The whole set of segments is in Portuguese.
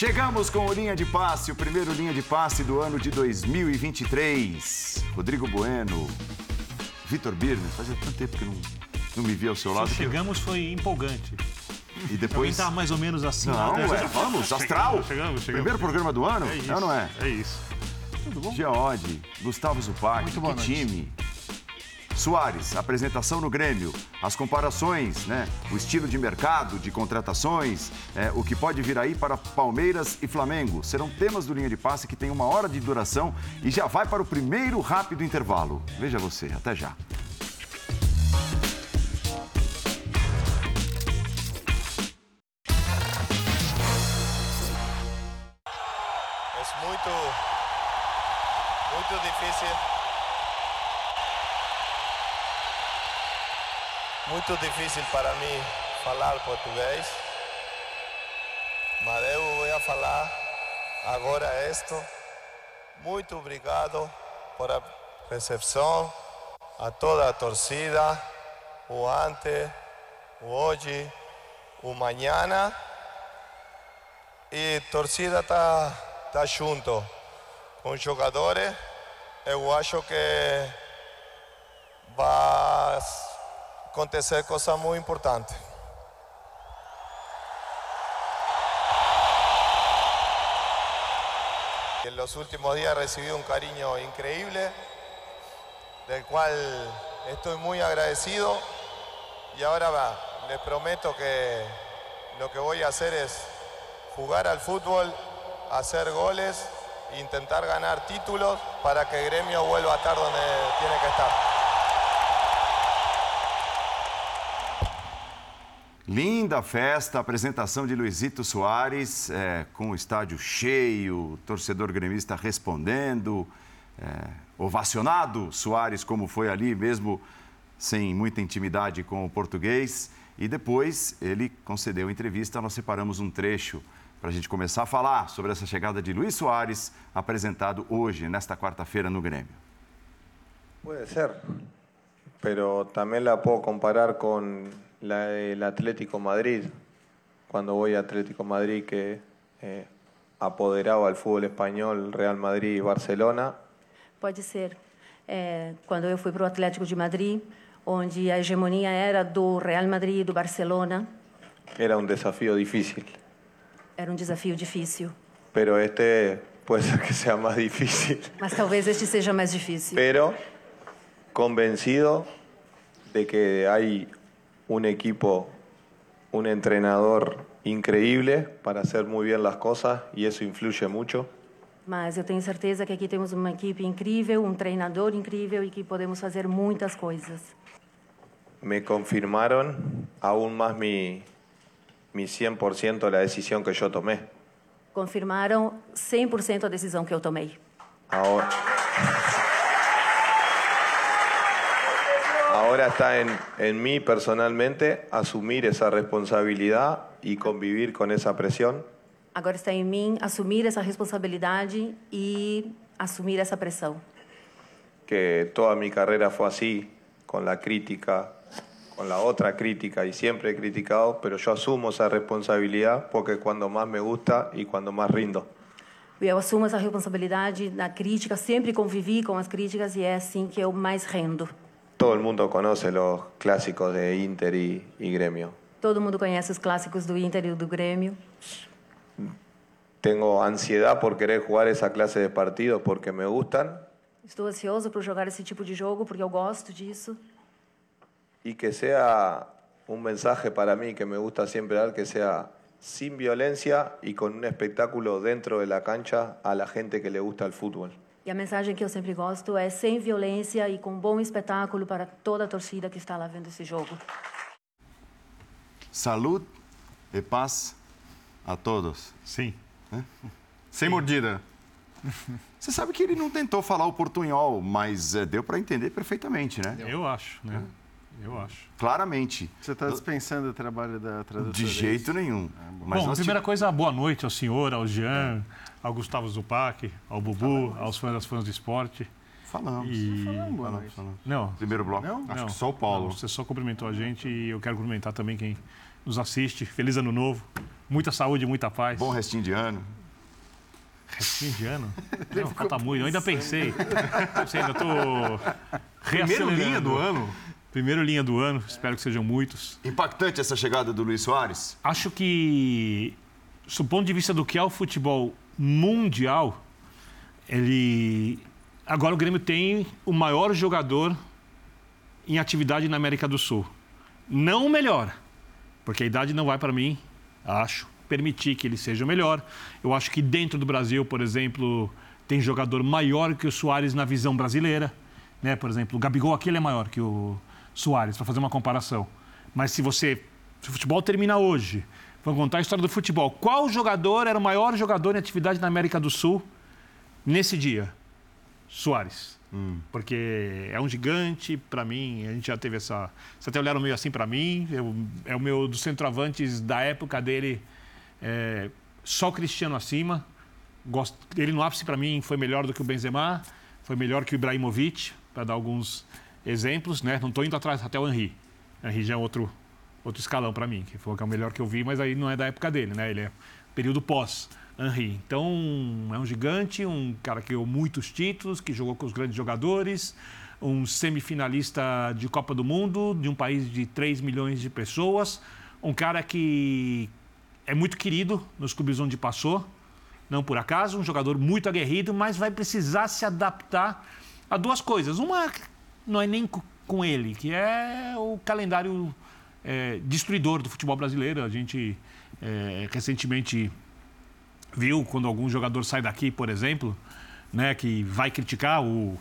Chegamos com o Linha de Passe, o primeiro Linha de Passe do ano de 2023. Rodrigo Bueno, Vitor Birnes, fazia tanto tempo que não, não me via ao seu lado. que eu- Chegamos foi empolgante. E Também depois. tá mais ou menos assim. Não, né? ué, vamos, astral. Chegamos, chegamos. Primeiro programa do ano? É isso. É ou não é? É isso. Tudo bom? Geode, Gustavo Zupac, que noite. Soares, apresentação no Grêmio, as comparações, né? O estilo de mercado, de contratações, é, o que pode vir aí para Palmeiras e Flamengo. Serão temas do Linha de Passe que tem uma hora de duração e já vai para o primeiro rápido intervalo. Veja você, até já. Es muito, muito difícil. Muito difícil para mim falar português. Mas eu vou falar agora isto. Muito obrigado por a recepção, a toda a torcida, o antes, o hoje, o amanhã. E torcida tá tá junto com os jogadores. Eu acho que vai acontecer coisa muito importante. En los últimos días he recibido un cariño increíble, del cual estoy muy agradecido. Y ahora va, les prometo que lo que voy a hacer es jugar al fútbol, hacer goles, e intentar ganar títulos para que el gremio vuelva a estar donde tiene que estar. Linda festa, apresentação de Luizito Soares, é, com o estádio cheio, torcedor gremista respondendo, é, ovacionado Soares, como foi ali, mesmo sem muita intimidade com o português. E depois ele concedeu entrevista, nós separamos um trecho para a gente começar a falar sobre essa chegada de Luiz Soares, apresentado hoje, nesta quarta-feira, no Grêmio. Puede ser, pero también la puedo comparar con la, el Atlético Madrid, cuando voy a Atlético Madrid que eh, apoderaba al fútbol español, Real Madrid y Barcelona, Pode ser. É, quando eu fui para o Atlético de Madrid, onde a hegemonia era do Real Madrid e do Barcelona, era un desafío difícil, era um desafio difícil. pero este puede ser que sea más difícil, Mas talvez este seja mais difícil. pero convencido de que hay un equipo, un entrenador increíble para hacer muy bien las cosas y eso influye mucho. Mas eu tenho certeza que aqui temos uma equipe incrível, um treinador incrível e que podemos fazer muitas coisas. me confirmaron aún más mi, mi 100% la decisión que yo tomé. Confirmaram 100% a decisão que eu tomei. Ahora, ahora está en, en mí personalmente asumir esa responsabilidad y convivir con esa presión. Agora está em mim assumir essa responsabilidade e assumir essa pressão. que toda mi carrera fue así, con la crítica, con la otra crítica y siempre he criticado, pero yo asumo esa responsabilidad porque es cuando más me gusta y cuando más rindo. E eu assumo essa responsabilidade na crítica, sempre convivi com as críticas e é assim que eu mais rendo. Todo el mundo conoce los clásicos de Inter y, y Gremio. Todo mundo conhece os clássicos do Inter e do Grêmio. Tengo ansiedad por querer jugar esa clase de partidos porque me gustan Estou ansioso por jogar esse tipo de jogo porque eu gosto disso y que sea un mensaje para mí que me gusta siempre dar, que sea sin violencia y con un espectáculo dentro de la cancha a la gente que le gusta el fútbol. E a mensagem que eu sempre gosto é sem violência e com bom espetáculo para toda a torcida que está lá vendo esse jogo. Salud e paz a todos. Sim. Sem mordida. Você sabe que ele não tentou falar o portunhol, mas é, deu para entender perfeitamente, né? Eu acho, né? Eu acho. Claramente. Você está dispensando o trabalho da tradutora. De jeito nenhum. Mas Bom, nós primeira tive- coisa, boa noite ao senhor, ao Jean, ao Gustavo Zupac, ao Bubu, aos fãs das fãs do esporte. Falamos. E... Falamos, noite. falamos. Não, Primeiro bloco. Não? não, que só o Paulo. não, você só cumprimentou a gente e eu quero cumprimentar também quem nos assiste. Feliz ano novo. Muita saúde, muita paz. Bom restinho de ano. Restinho de ano? Não, falta muito. Eu ainda pensei. pensei ainda tô Primeiro linha do ano. Primeiro linha do ano. Espero que sejam muitos. Impactante essa chegada do Luiz Soares? Acho que, do ponto de vista do que é o futebol mundial, ele. Agora o Grêmio tem o maior jogador em atividade na América do Sul. Não o melhor, porque a idade não vai para mim, acho, permitir que ele seja o melhor. Eu acho que dentro do Brasil, por exemplo, tem jogador maior que o Soares na visão brasileira. Né? Por exemplo, o Gabigol aqui ele é maior que o Soares, para fazer uma comparação. Mas se você. Se o futebol termina hoje, vamos contar a história do futebol. Qual jogador era o maior jogador em atividade na América do Sul nesse dia? Soares. Porque é um gigante, para mim, a gente já teve essa. Vocês até olharam meio assim para mim, eu, é o meu dos centroavantes da época dele, é, só o Cristiano acima. Gosto, ele no ápice, para mim, foi melhor do que o Benzema, foi melhor que o Ibrahimovic, para dar alguns exemplos, né? Não estou indo atrás até o Henry. Henry já é outro, outro escalão para mim, que foi o melhor que eu vi, mas aí não é da época dele, né? Ele é período pós. Henry. Então, é um gigante, um cara que ganhou muitos títulos, que jogou com os grandes jogadores, um semifinalista de Copa do Mundo, de um país de 3 milhões de pessoas, um cara que é muito querido nos clubes onde passou, não por acaso, um jogador muito aguerrido, mas vai precisar se adaptar a duas coisas. Uma não é nem co- com ele, que é o calendário é, destruidor do futebol brasileiro. A gente é, recentemente viu quando algum jogador sai daqui, por exemplo, né, que vai criticar o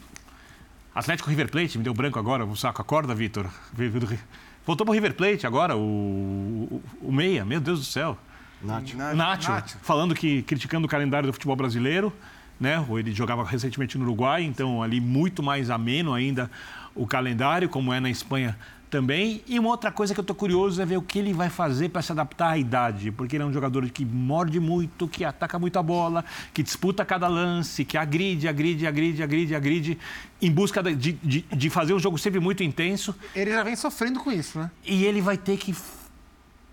Atlético River Plate, me deu branco agora, o saco acorda, Vitor. Voltou pro River Plate agora, o, o, o Meia, meu Deus do céu. Nath. Nacho, falando que criticando o calendário do futebol brasileiro, né? Ou Ele jogava recentemente no Uruguai, então ali muito mais ameno ainda o calendário, como é na Espanha também. E uma outra coisa que eu tô curioso é ver o que ele vai fazer para se adaptar à idade, porque ele é um jogador que morde muito, que ataca muito a bola, que disputa cada lance, que agride, agride, agride, agride, agride, em busca de, de, de fazer um jogo sempre muito intenso. Ele já vem sofrendo com isso, né? E ele vai ter que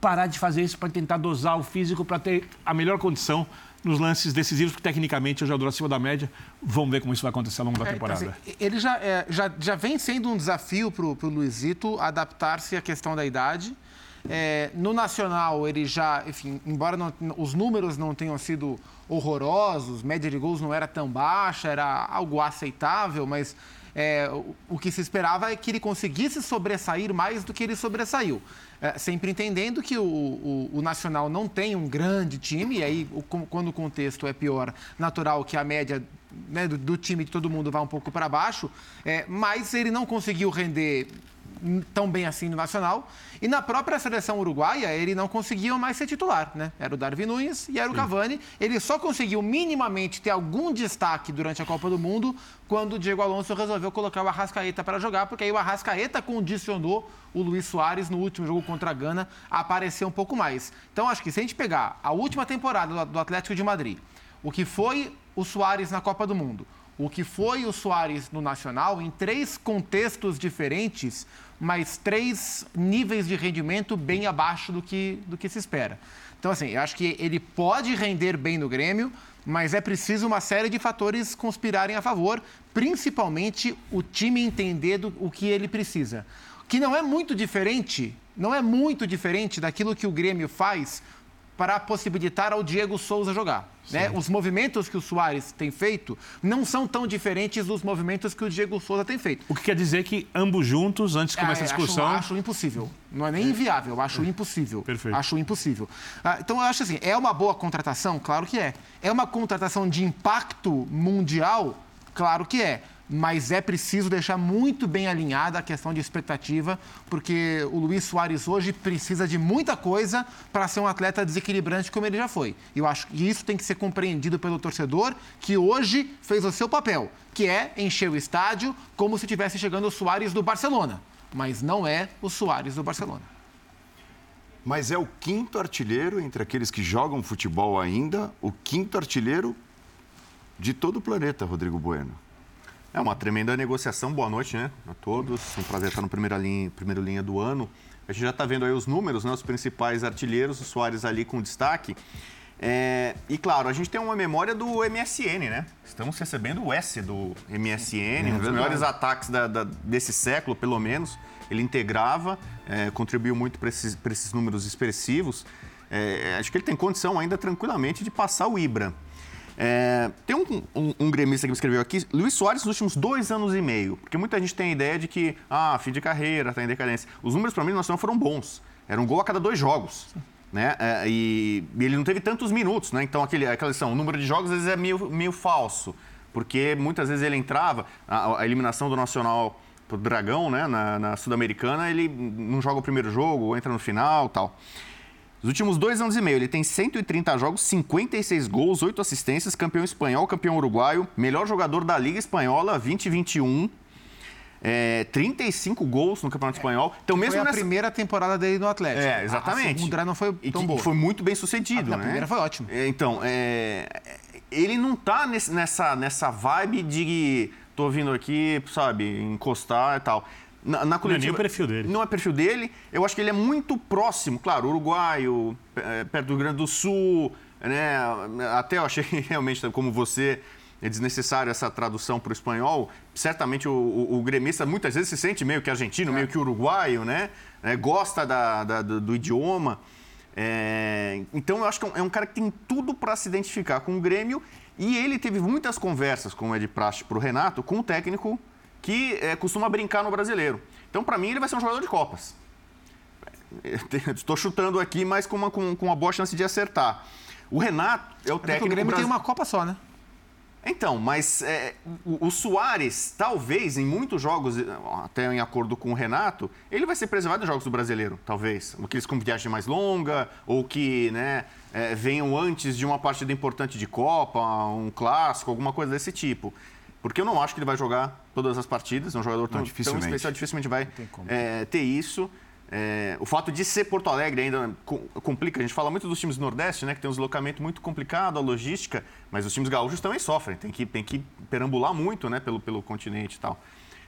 parar de fazer isso para tentar dosar o físico para ter a melhor condição nos lances decisivos, porque tecnicamente o jogador acima da média. Vamos ver como isso vai acontecer ao longo da É, então, temporada. assim, ele já, é, já, já vem sendo um desafio para o Luizito adaptar-se à questão da idade. É, no Nacional, ele já, enfim, embora não- os números não tenham sido horrorosos, média de gols não era tão baixa, era algo aceitável, mas é, o, que se esperava é que ele conseguisse sobressair mais do que ele sobressaiu. É, sempre entendendo que o, o- o Nacional não tem um grande time, e aí, quando o contexto é pior, natural que a média né, do, do time de todo mundo vá um pouco para baixo, é, mas ele não conseguiu render tão bem assim no Nacional. E na própria seleção uruguaia, ele não conseguia mais ser titular, né? Era o Darwin Nunes e era o Cavani. Ele só conseguiu minimamente ter algum destaque durante a Copa do Mundo quando o Diego Alonso resolveu colocar o Arrascaeta para jogar, porque aí o Arrascaeta condicionou o Luiz Soares no último jogo contra a Gana a aparecer um pouco mais. Então, acho que se a gente pegar a última temporada do- do Atlético de Madrid, o que foi o Soares na Copa do Mundo, o que foi o Soares no Nacional, em três contextos diferentes, mas três níveis de rendimento bem abaixo do que, do que se espera. Então, assim, eu acho que ele pode render bem no Grêmio, mas é preciso uma série de fatores conspirarem a favor, principalmente o time entender do, o que ele precisa. Que não é muito diferente, não é muito diferente daquilo que o Grêmio faz para possibilitar ao Diego Souza jogar. Né? Os movimentos que o Soares tem feito não são tão diferentes dos movimentos que o Diego Souza tem feito. O que quer dizer que ambos juntos, antes de começar a Ah, é, discussão. Acho, acho impossível. Não é nem inviável, eu acho impossível. Perfeito. Acho impossível. Ah, então, eu acho assim, é uma boa contratação? Claro que é. É uma contratação de impacto mundial? Claro que é. Mas é preciso deixar muito bem alinhada a questão de expectativa, porque o Luiz Soares hoje precisa de muita coisa para ser um atleta desequilibrante como ele já foi. Eu acho que isso tem que ser compreendido pelo torcedor, que hoje fez o seu papel, que é encher o estádio como se tivesse chegando o Soares do Barcelona. Mas não é o Soares do Barcelona. Mas é o quinto artilheiro entre aqueles que jogam futebol ainda, o quinto artilheiro de todo o planeta, Rodrigo Bueno. É uma tremenda negociação. Boa noite, né? A todos. É um prazer estar no primeira linha, primeiro linha do ano. A gente já está vendo aí os números, né? Os principais artilheiros, o Soares ali com destaque. É, e claro, a gente tem uma memória do MSN, né? Estamos recebendo o S do MSN, é, um dos verdade. melhores ataques da, da, desse século, pelo menos. Ele integrava, é, contribuiu muito para esses, esses, números expressivos. É, acho que ele tem condição ainda tranquilamente de passar o Ibra. É, tem um, um, um, gremista que me escreveu aqui, Luiz Soares nos últimos dois anos e meio, porque muita gente tem a ideia de que, ah, fim de carreira, está em decadência. Os números para mim no Nacional foram bons. Era um gol a cada dois jogos. Né? É, e, ele não teve tantos minutos, né? Então, aquele, aquela lição, o número de jogos às vezes é meio, meio falso, porque muitas vezes ele entrava, a, a eliminação do Nacional pro Dragão, né, na, na Sul-Americana, ele não joga o primeiro jogo, entra no final tal. Nos últimos dois anos e meio, ele tem 130 jogos, 56 gols, 8 assistências, campeão espanhol, campeão uruguaio, melhor jogador da Liga Espanhola 2021. É, 35 gols no Campeonato Espanhol. Então, mesmo foi a nessa... primeira temporada dele no Atlético. É, exatamente. A segunda não foi tão e boa. foi muito bem sucedido, a, né? A primeira foi ótima. É, então, é... ele não tá nesse, nessa, nessa vibe de tô vindo aqui, sabe, encostar e tal. Na, na coletiva, não é nem o perfil dele. Não é perfil dele. Eu acho que ele é muito próximo, claro, uruguaio, é, perto do Rio Grande do Sul, né? Até eu achei realmente, como você, é desnecessário essa tradução para o espanhol. Certamente o, o, o, gremista muitas vezes se sente meio que argentino, é. meio que uruguaio, né? É, gosta da, da, do, do, idioma. É, então eu acho que é um é cara que tem tudo para se identificar com o Grêmio e ele teve muitas conversas, como é de praxe para o Renato, com o técnico que é, costuma brincar no brasileiro. Então, para mim, ele vai ser um jogador de Copas. Estou chutando aqui, mas com uma, com, com uma boa chance de acertar. O Renato é o técnico. o Grêmio tem uma Copa só, né? Então, mas é, o, o Soares, talvez, em muitos jogos, até em acordo com o Renato, ele vai ser preservado em jogos do brasileiro, talvez. Aqueles com viagem mais longa, ou que né, é, venham antes de uma partida importante de Copa, um clássico, alguma coisa desse tipo. Porque eu não acho que ele vai jogar todas as partidas, é um jogador tão, não, tão especial, dificilmente vai é, ter isso. É, o fato de ser Porto Alegre ainda complica. A gente fala muito dos times do Nordeste, né, que tem um deslocamento muito complicado, a logística, mas os times gaúchos também sofrem. Tem que, tem que perambular muito né, pelo, pelo continente e tal.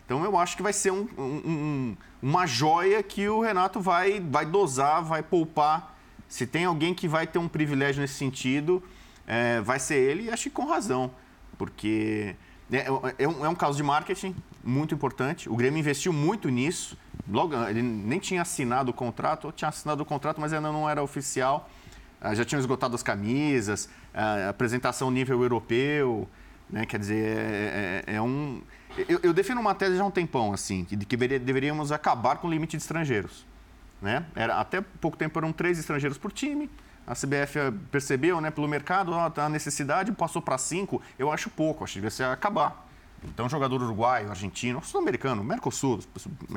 Então eu acho que vai ser um, um, uma joia que o Renato vai, vai dosar, vai poupar. Se tem alguém que vai ter um privilégio nesse sentido, é, vai ser ele, e acho que com razão. Porque é, é, um, é um caso de marketing muito importante. O Grêmio investiu muito nisso. Logo, ele nem tinha assinado o contrato, ou tinha assinado o contrato, mas ainda não era oficial. Ah, já tinham esgotado as camisas, a apresentação nível europeu. Né? Quer dizer, é, é, é um. Eu, eu, defino uma tese já há um tempão, assim, de que deveríamos acabar com o limite de estrangeiros. Né? Era, até pouco tempo eram três estrangeiros por time. A CBF percebeu, né, pelo mercado, a necessidade, passou para cinco. Eu acho pouco, acho que devia ser acabar. Então, jogador uruguaio, argentino, sul-americano, Mercosul,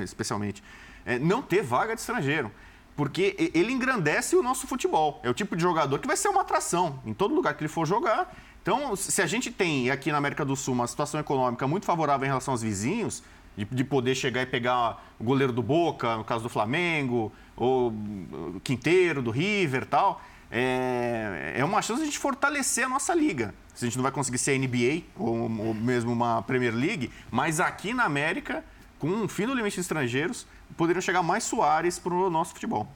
especialmente, é, não ter vaga de estrangeiro. Porque ele engrandece o nosso futebol. É o tipo de jogador que vai ser uma atração em todo lugar que ele for jogar. Então, se a gente tem aqui na América do Sul uma situação econômica muito favorável em relação aos vizinhos, de, de poder chegar e pegar o goleiro do Boca, no caso do Flamengo, ou Quinteiro, do River tal, é, é uma chance de a gente fortalecer a nossa liga. Se a gente não vai conseguir ser NBA ou, ou mesmo uma Premier League, mas aqui na América, com um fim do limite de estrangeiros, poderiam chegar mais Soares para o nosso futebol.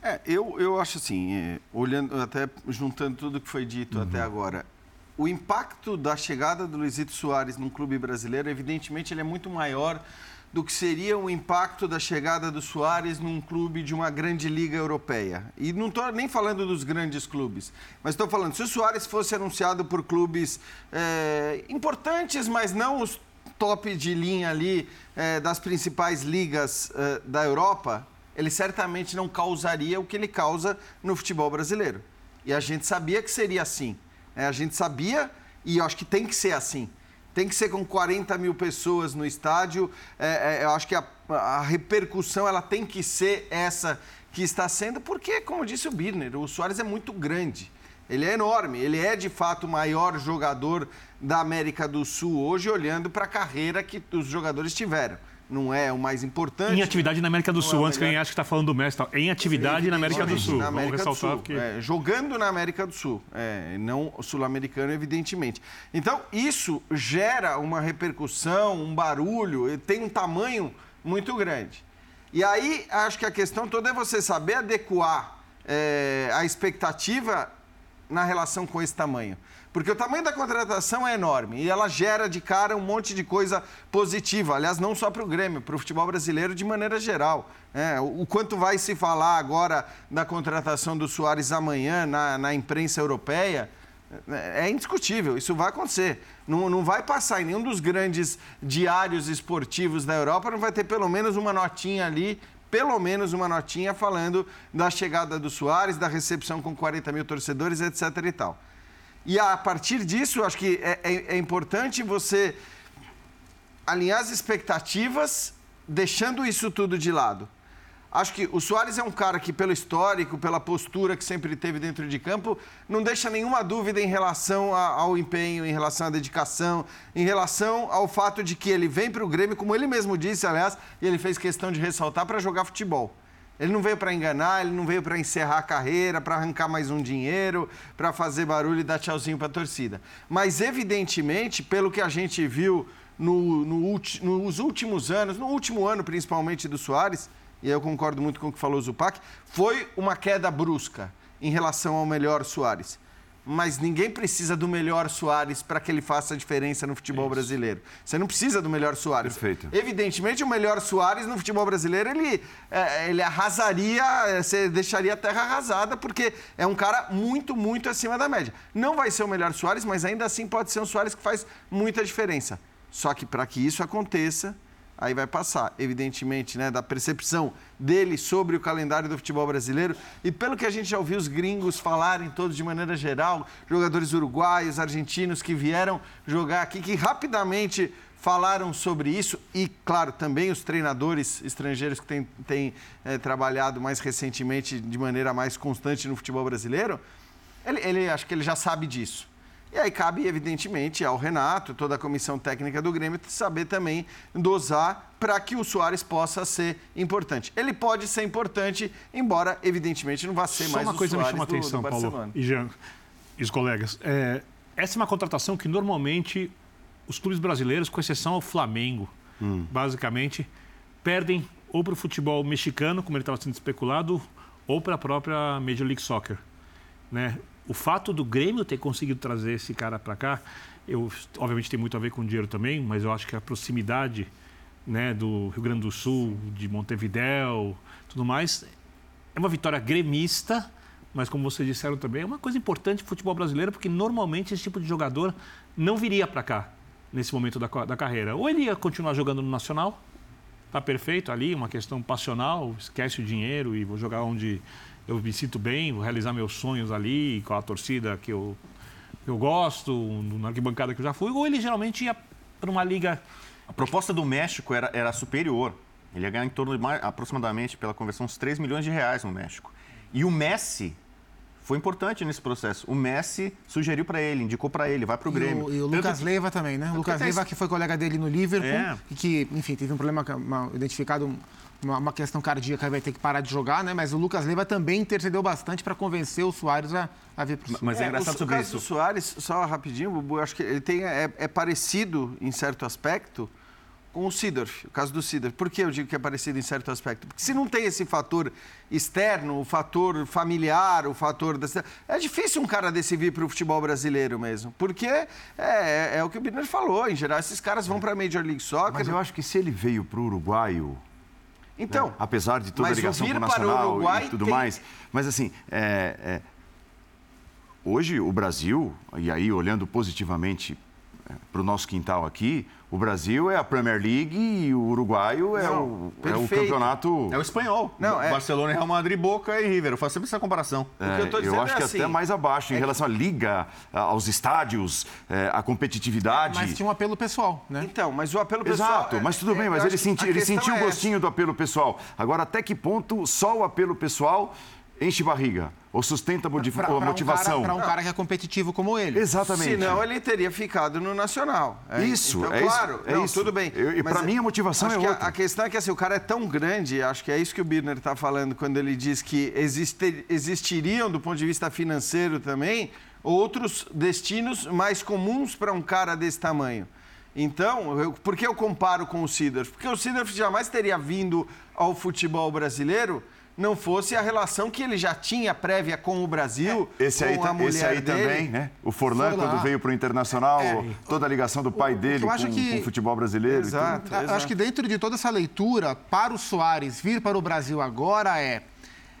É, eu, eu acho assim, é, olhando, até juntando tudo que foi dito uhum. até agora, o impacto da chegada do Luizito Soares num clube brasileiro, evidentemente, ele é muito maior do que seria o impacto da chegada do Soares num clube de uma grande liga europeia. E não estou nem falando dos grandes clubes, mas estou falando, se o Soares fosse anunciado por clubes é, importantes, mas não os top de linha ali é, das principais ligas é, da Europa, ele certamente não causaria o que ele causa no futebol brasileiro. E a gente sabia que seria assim. Né? A gente sabia, e acho que tem que ser assim tem que ser com 40 mil pessoas no estádio. É, é, eu acho que a, a, repercussão ela tem que ser essa que está sendo, porque, como disse o Birner, o Soares é muito grande. Ele é enorme, ele é de fato o maior jogador da América do Sul hoje, olhando para a carreira que os jogadores tiveram. Não é o mais importante. Em atividade na América do é Sul, o antes que alguém ache que está falando do Messi. Em atividade na América do Sul. Na América Vamos do ressaltar Sul. porque... É, jogando na América do Sul, é, não sul-americano, evidentemente. Então, isso gera uma repercussão, um barulho, tem um tamanho muito grande. E aí, acho que a questão toda é você saber adequar é, a expectativa na relação com esse tamanho. Porque o tamanho da contratação é enorme e ela gera de cara um monte de coisa positiva. Aliás, não só para o Grêmio, para o futebol brasileiro de maneira geral. É, o quanto vai se falar agora da contratação do Soares amanhã na, na imprensa europeia é indiscutível, isso vai acontecer. Não, não vai passar em nenhum dos grandes diários esportivos da Europa, não vai ter pelo menos uma notinha ali pelo menos uma notinha falando da chegada do Soares, da recepção com 40 mil torcedores, etc. e tal. E a partir disso, acho que é, é- é importante você alinhar as expectativas, deixando isso tudo de lado. Acho que o Soares é um cara que, pelo histórico, pela postura que sempre teve dentro de campo, não deixa nenhuma dúvida em relação ao empenho, em relação à dedicação, em relação ao fato de que ele vem para o Grêmio, como ele mesmo disse, aliás, e ele fez questão de ressaltar, para jogar futebol. Ele não veio para enganar, ele não veio para encerrar a carreira, para arrancar mais um dinheiro, para fazer barulho e dar tchauzinho para a torcida. Mas, evidentemente, pelo que a gente viu no- no ulti- nos últimos anos, no último ano principalmente do Soares, e eu concordo muito com o que falou o Zupac, foi uma queda brusca em relação ao melhor Soares. Mas ninguém precisa do melhor Soares para que ele faça a diferença no futebol brasileiro. Você não precisa do melhor Soares. Perfeito. Evidentemente, o melhor Soares no futebol brasileiro, ele, é, ele arrasaria, é, você deixaria a terra arrasada, porque é um cara muito, muito acima da média. Não vai ser o melhor Soares, mas ainda assim pode ser um Soares que faz muita diferença. Só que para que isso aconteça, aí vai passar, evidentemente, né, da percepção dele sobre o calendário do futebol brasileiro. E pelo que a gente já ouviu os gringos falarem todos de maneira geral, jogadores uruguaios, argentinos que vieram jogar aqui, que rapidamente falaram sobre isso e, claro, também os treinadores estrangeiros que têm, têm eh, trabalhado mais recentemente de maneira mais constante no futebol brasileiro, ele, ele acho que ele já sabe disso. E aí cabe, evidentemente, ao Renato, toda a comissão técnica do Grêmio, saber também dosar para que o Soares possa ser importante. Ele pode ser importante, embora, evidentemente, não vá ser Só mais uma o coisa me Soares chama a do, atenção, do Paulo e Jean e os colegas. É, essa é uma contratação que normalmente os clubes brasileiros, com exceção ao Flamengo, basicamente, perdem ou para o futebol mexicano, como ele estava sendo especulado, ou para a própria Major League Soccer. Né? O fato do Grêmio ter conseguido trazer esse cara para cá, eu, obviamente tem muito a ver com dinheiro também, mas eu acho que a proximidade né, do Rio Grande do Sul, de Montevidéu, tudo mais, é uma vitória gremista, mas como vocês disseram também, é uma coisa importante para o futebol brasileiro, porque normalmente esse tipo de jogador não viria para cá nesse momento da, da carreira. Ou ele ia continuar jogando no Nacional, tá perfeito ali, uma questão passional, esquece o dinheiro e vou jogar onde eu me sinto bem, vou realizar meus sonhos ali, com a torcida que eu, que eu gosto, na arquibancada que eu já fui, ou ele geralmente ia para uma liga A proposta do México era, era superior. Ele ia ganhar em torno de mais, aproximadamente, pela conversão, uns 3 milhões de reais no México. E o Messi foi importante nesse processo. O Messi sugeriu para ele, indicou para ele, vai para o E Grêmio. o, e o Lucas que- Leiva também, né? O Lucas tá Leiva, que foi colega dele no Liverpool, É. e que, enfim, teve um problema, uma, identificado uma, uma questão cardíaca, vai ter que parar de jogar, né? Mas o Lucas Leiva também intercedeu bastante para convencer o Soares a, a vir para o Mas é, É, engraçado o, sobre o caso isso. do Soares, só rapidinho, Bubu, eu acho que ele tem, é, é parecido em certo aspecto com o Sidorf, o caso do Sidorf. Por que eu digo que é parecido em certo aspecto? Porque se não tem esse fator externo, o fator familiar, o fator da cidade, é difícil um cara desse vir para o futebol brasileiro mesmo. Porque é, é, é o que o Biner falou, em geral, esses caras vão para a Major League Soccer. Mas eu acho que se ele veio para o uruguaio, Então, né, apesar de toda a o ligação com o o Nacional Uruguai e tudo tem- mais, mas assim, é, é, hoje o Brasil, e aí olhando positivamente para o nosso quintal aqui, o Brasil é a Premier League e o uruguaio é, Não, o, é o campeonato... É o espanhol. Não, é- Barcelona, Real Madrid, Boca e River. Eu faço sempre essa comparação. o que eu tô É, dizendo acho é que assim, até mais abaixo em é relação à liga, aos estádios, é, à competitividade. Mas tinha um apelo pessoal, né? Então, mas o apelo pessoal... Exato, mas tudo é- bem, eu mas ele, senti, ele sentiu o é essa. gostinho do apelo pessoal. Agora, até que ponto só o apelo pessoal enche barriga ou sustenta Pra- pra a um motivação. Para um cara que é competitivo como ele. Exatamente. Senão ele teria ficado no Nacional. É, Isso, então, é isso, claro, é não, isso. tudo bem. Eu- e Mas pra mim a motivação acho é que a- outra. A, questão é que assim, o cara é tão grande, acho que é isso que o Birner está falando quando ele diz que existe- existiriam, do ponto de vista financeiro também, outros destinos mais comuns para um cara desse tamanho. Então, eu- por que eu comparo com o Sidorf? Porque o Sidorf jamais teria vindo ao futebol brasileiro não fosse a relação que ele já tinha prévia com o Brasil, Esse com aí, mulher esse aí dele. também, né? O Forlan, Forlan. quando veio para o Internacional, toda a ligação do pai dele eu com, acho que- com o futebol brasileiro. e tudo. Exato. Eu Acho que dentro de toda essa leitura, para o Soares vir para o Brasil agora é,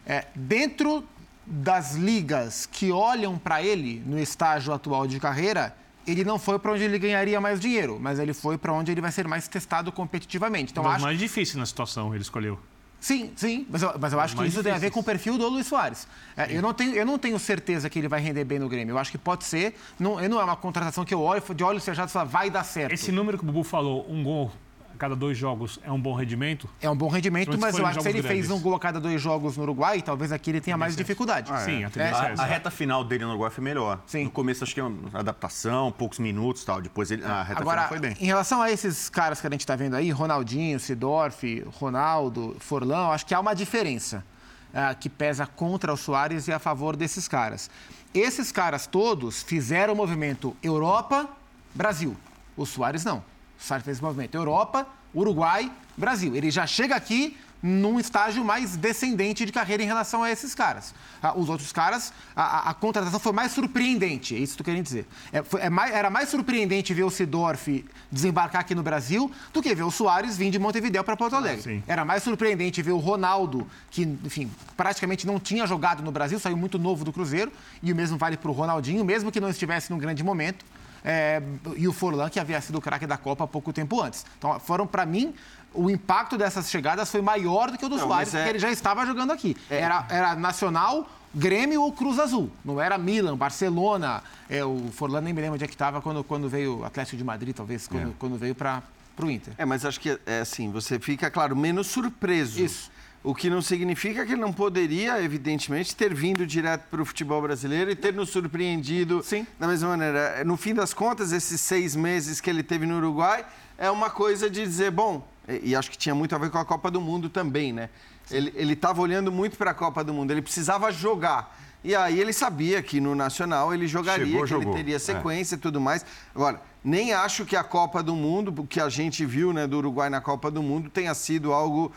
é dentro das ligas que olham para ele no estágio atual de carreira, ele não foi para onde ele ganharia mais dinheiro, mas ele foi para onde ele vai ser mais testado competitivamente. Então, Então, acho mais difícil na situação ele escolheu. Sim, sim, mas eu, mas eu acho que isso tem a ver difíceis. com o perfil do Luiz Soares. É, eu, não tenho, eu não tenho certeza que ele vai render bem no Grêmio. Eu acho que pode ser. Não, não é uma contratação que eu olho de olhos fechados e falo, vai dar certo. Esse número que o Bubu falou, um gol a cada dois jogos, é um bom rendimento? É um bom rendimento, mas eu acho que se ele jogos fez grandes. um gol a cada dois jogos no Uruguai, talvez aqui ele tenha mais dificuldade. Sim, a É, tendência é, A, a reta final dele no Uruguai foi melhor. Sim. No começo acho que é uma adaptação, poucos minutos e tal. Depois ele, a reta Agora, final foi bem. em relação a esses caras que a gente está vendo aí, Ronaldinho, Sidorf, Ronaldo, Forlão, acho que há uma diferença ah, que pesa contra o Soares e a favor desses caras. Esses caras todos fizeram o movimento Europa-Brasil. O Soares não. O Soares fez o movimento Europa, Uruguai, Brasil. Ele já chega aqui num estágio mais descendente de carreira em relação a esses caras. Ah, os outros caras, a, a- a contratação foi mais surpreendente, é isso que eu queria dizer. É, foi- é mais- era mais surpreendente ver o Sidorf desembarcar aqui no Brasil do que ver o Soares vir de Montevideo para Porto Alegre. sim. Era mais surpreendente ver o Ronaldo, que, enfim, praticamente não tinha jogado no Brasil, saiu muito novo do Cruzeiro, e o mesmo vale para o Ronaldinho, mesmo que não estivesse num grande momento. É, e o Forlan, que havia sido o craque da Copa há pouco tempo antes. Então, foram, para mim, o impacto dessas chegadas foi maior do que o do Não, Soares, é- porque ele já estava jogando aqui. Era, era Nacional, Grêmio ou Cruz Azul. Não era Milan, Barcelona. É, o Forlan nem me lembro onde é que estava quando, quando veio o Atlético de Madrid, talvez, quando, quando veio para o Inter. É, mas acho que é assim, você fica, claro, menos surpreso. Isso. O que não significa que ele não poderia, evidentemente, ter vindo direto para o futebol brasileiro e ter nos surpreendido Sim. da mesma maneira. No fim das contas, esses seis meses que ele teve no Uruguai é uma coisa de dizer, bom, e, acho que tinha muito a ver com a Copa do Mundo também, né? Ele estava olhando muito para a Copa do Mundo, ele precisava jogar. E aí ele sabia que no Nacional ele jogaria, Chegou, que jogou. ele teria É. sequência e tudo mais. Agora, nem acho que a Copa do Mundo, o que a gente viu né, do Uruguai na Copa do Mundo, tenha sido algo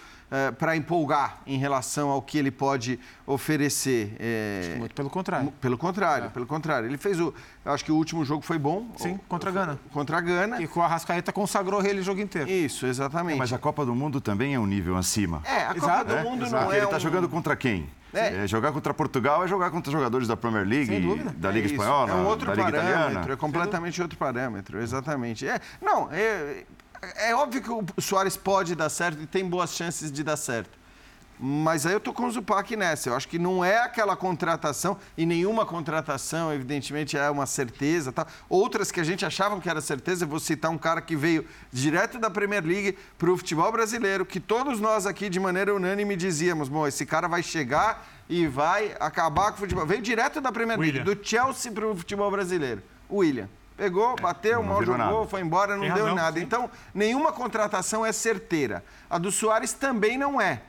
para empolgar em relação ao que ele pode oferecer. É, Muito pelo contrário. Pelo contrário, pelo contrário. Ele fez o. Eu acho que o último jogo foi bom. Sim, contra a Gana. Contra a Gana. E com o Arrascaeta consagrou ele o jogo inteiro. Isso, exatamente. Mas a Copa do Mundo também é um nível acima. É, a Copa Exato, do é, Mundo exato. não Porque é. ele está um- jogando contra quem? É. É, jogar contra Portugal é jogar contra jogadores da Premier League, Sem dúvida. da Liga É Espanhola, É um outro da Liga parâmetro, Italiana. é completamente outro parâmetro, exatamente. É, não, é, é óbvio que o Soares pode dar certo e tem boas chances de dar certo. Mas aí eu tô com o Zupac nessa. Eu acho que não é aquela contratação, e nenhuma contratação, evidentemente, é uma certeza. Tá? Outras que a gente achava que era certeza, eu vou citar um cara que veio direto da Premier League para o futebol brasileiro, que todos nós aqui, de maneira unânime, dizíamos: bom, esse cara vai chegar e vai acabar com o futebol. Veio direto da Premier League, William. do Chelsea para o futebol brasileiro. William. Pegou, bateu, não mal jogou, nada. foi embora, não Tem deu razão, nada. sim. Então, nenhuma contratação é certeira. A do Soares também não é.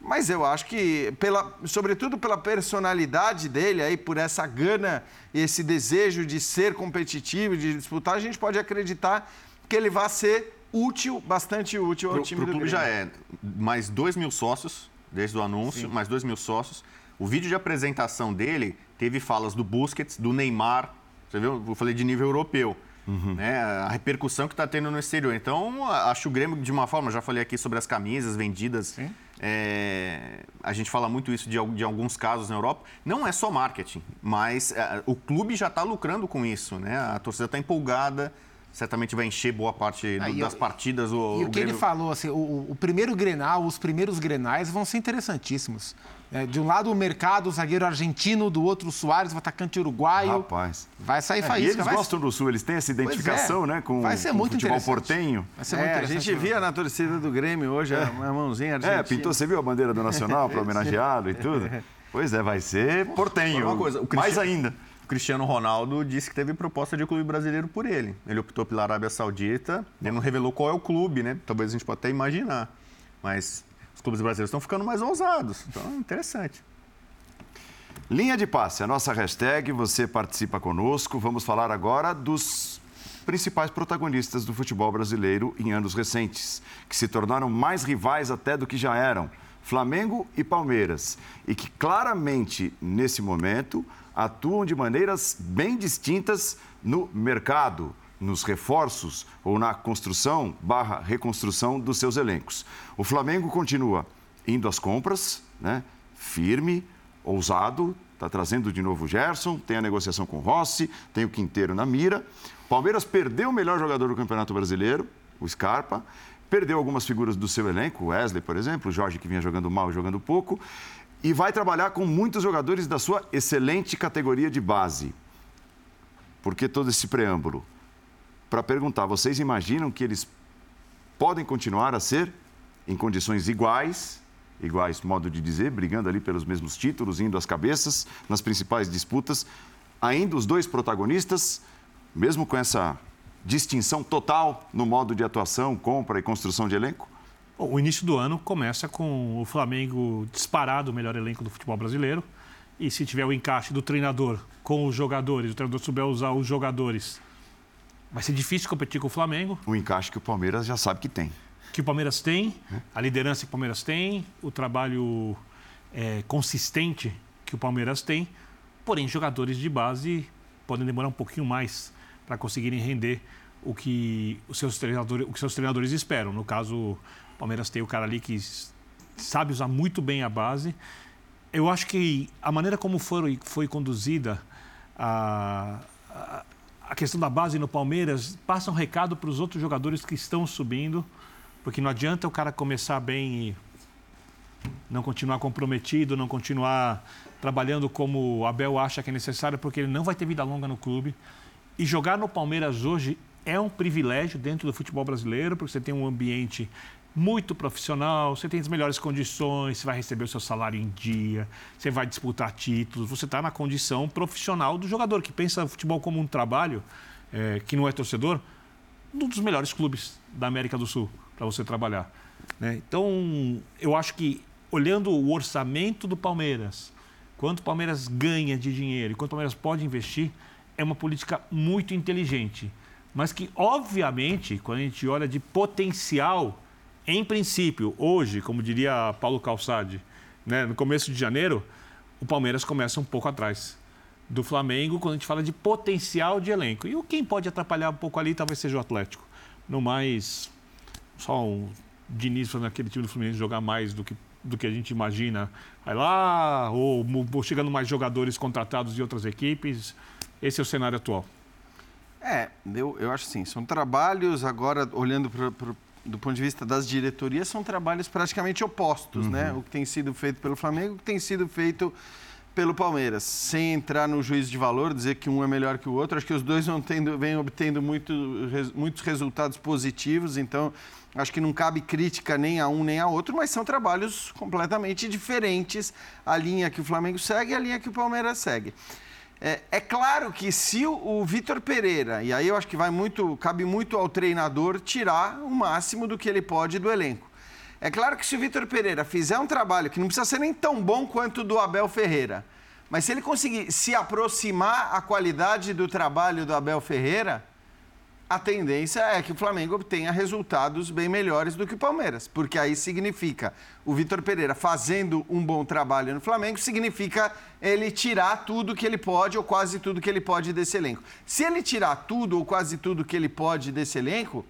Mas eu acho que, pela, sobretudo pela personalidade dele, aí, por essa gana e esse desejo de ser competitivo, de disputar, a gente pode acreditar que ele vai ser útil, bastante útil ao Pro, time pro do clube Grêmio. já é mais 2 mil sócios, desde o anúncio, mais 2 mil sócios. O vídeo de apresentação dele teve falas do Busquets, do Neymar. Você viu? Eu falei de nível europeu. Né? A repercussão que está tendo no exterior. Então, acho o Grêmio, de uma forma, já falei aqui sobre as camisas vendidas. É, a gente fala muito isso de, de alguns casos na Europa. Não é só marketing, mas é, o clube já está lucrando com isso. Né? A torcida está empolgada, certamente vai encher boa parte do- Ah, das partidas. O, E o que Grêmio- ele falou, assim, o, o primeiro Grenal, os primeiros Grenais vão ser interessantíssimos. É, de um lado o mercado, o zagueiro argentino, do outro o Soares, o atacante uruguaio. Rapaz. Vai sair É, e faísca. eles vai- gostam do Sul, eles têm essa é. identificação, né, com, Vai ser com muito o futebol portenho. Vai ser muito É, a interessante. gente via na torcida do Grêmio hoje a, a mãozinha argentina. É, pintou, você viu a bandeira do Nacional para homenageá-lo e tudo? Pois é, vai ser portenho. Uma coisa, o Mais ainda. O Cristiano Ronaldo disse que teve proposta de clube brasileiro por ele. Ele optou pela Arábia Saudita, ele não revelou qual é o clube, né? Talvez a gente possa até imaginar. Mas clubes brasileiros estão ficando mais ousados. Então, é interessante. Linha de passe, a nossa hashtag, você participa conosco. Vamos falar agora dos principais protagonistas do futebol brasileiro em anos recentes, que se tornaram mais rivais até do que já eram. Flamengo e Palmeiras. E que claramente, nesse momento, atuam de maneiras bem distintas no mercado, nos reforços ou na construção barra reconstrução dos seus elencos. O Flamengo continua indo às compras, né? firme, ousado, está trazendo de novo o Gerson, tem a negociação com o Rossi, tem o Quinteiro na mira. Palmeiras perdeu o melhor jogador do Campeonato Brasileiro, o Scarpa, perdeu algumas figuras do seu elenco, o Wesley, por exemplo, o Jorge que vinha jogando mal e jogando pouco, e vai trabalhar com muitos jogadores da sua excelente categoria de base. Por que todo esse preâmbulo? Para perguntar, vocês imaginam que eles podem continuar a ser em condições iguais, iguais modo de dizer, brigando ali pelos mesmos títulos, indo às cabeças nas principais disputas, ainda os dois protagonistas, mesmo com essa distinção total no modo de atuação, compra e construção de elenco? Bom, o início do ano começa com o Flamengo disparado o melhor elenco do futebol brasileiro. E se tiver o encaixe do treinador com os jogadores, o treinador souber usar os jogadores, vai ser difícil competir com o Flamengo, O encaixe que o Palmeiras já sabe que tem. que o Palmeiras tem, a liderança que o Palmeiras tem, o trabalho é, consistente que o Palmeiras tem. Porém, jogadores de base podem demorar um pouquinho mais para conseguirem render o que os seus treinadores, o que seus treinadores esperam. No caso, o Palmeiras tem o cara ali que sabe usar muito bem a base. Eu acho que a maneira como foi, foi conduzida a, a, a questão da base no Palmeiras passa um recado para os outros jogadores que estão subindo, porque não adianta o cara começar bem e não continuar comprometido, não continuar trabalhando como o Abel acha que é necessário, porque ele não vai ter vida longa no clube. E jogar no Palmeiras hoje é um privilégio dentro do futebol brasileiro, porque você tem um ambiente muito profissional, você tem as melhores condições, você vai receber o seu salário em dia, você vai disputar títulos, você está na condição profissional do jogador que pensa o futebol como um trabalho, eh, que não é torcedor, um dos melhores clubes da América do Sul para você trabalhar. né? Então, eu acho que olhando o orçamento do Palmeiras, quanto o Palmeiras ganha de dinheiro e quanto o Palmeiras pode investir, é uma política muito inteligente. Mas que, obviamente, quando a gente olha de potencial, em princípio, hoje, como diria Paulo Calçade, né, no começo de janeiro, o Palmeiras começa um pouco atrás do Flamengo quando a gente fala de potencial de elenco. E o quem pode atrapalhar um pouco ali talvez seja o Atlético. No mais, só um Diniz fazendo aquele time do Fluminense jogar mais do que, do que a gente imagina. Vai lá, ou, ou chegando mais jogadores contratados de outras equipes. Esse é o cenário atual. É, eu, eu acho assim, são trabalhos, agora olhando pro- do ponto de vista das diretorias, são trabalhos praticamente opostos, né? O que tem sido feito pelo Flamengo, o que tem sido feito pelo Palmeiras. Sem entrar no juízo de valor, dizer que um é melhor que o outro, acho que os dois tendo, vêm obtendo muito, muitos resultados positivos, então acho que não cabe crítica nem a um nem a outro, mas são trabalhos completamente diferentes, a linha que o Flamengo segue e a linha que o Palmeiras segue. É, é claro que se o, o Vitor Pereira, e aí eu acho que vai muito, cabe muito ao treinador tirar o máximo do que ele pode do elenco. É claro que se o Vitor Pereira fizer um trabalho que não precisa ser nem tão bom quanto o do Abel Ferreira, mas se ele conseguir se aproximar a qualidade do trabalho do Abel Ferreira, a tendência é que o Flamengo obtenha resultados bem melhores do que o Palmeiras, porque aí significa o Vitor Pereira fazendo um bom trabalho no Flamengo, significa ele tirar tudo que ele pode ou quase tudo que ele pode desse elenco. Se ele tirar tudo ou quase tudo que ele pode desse elenco,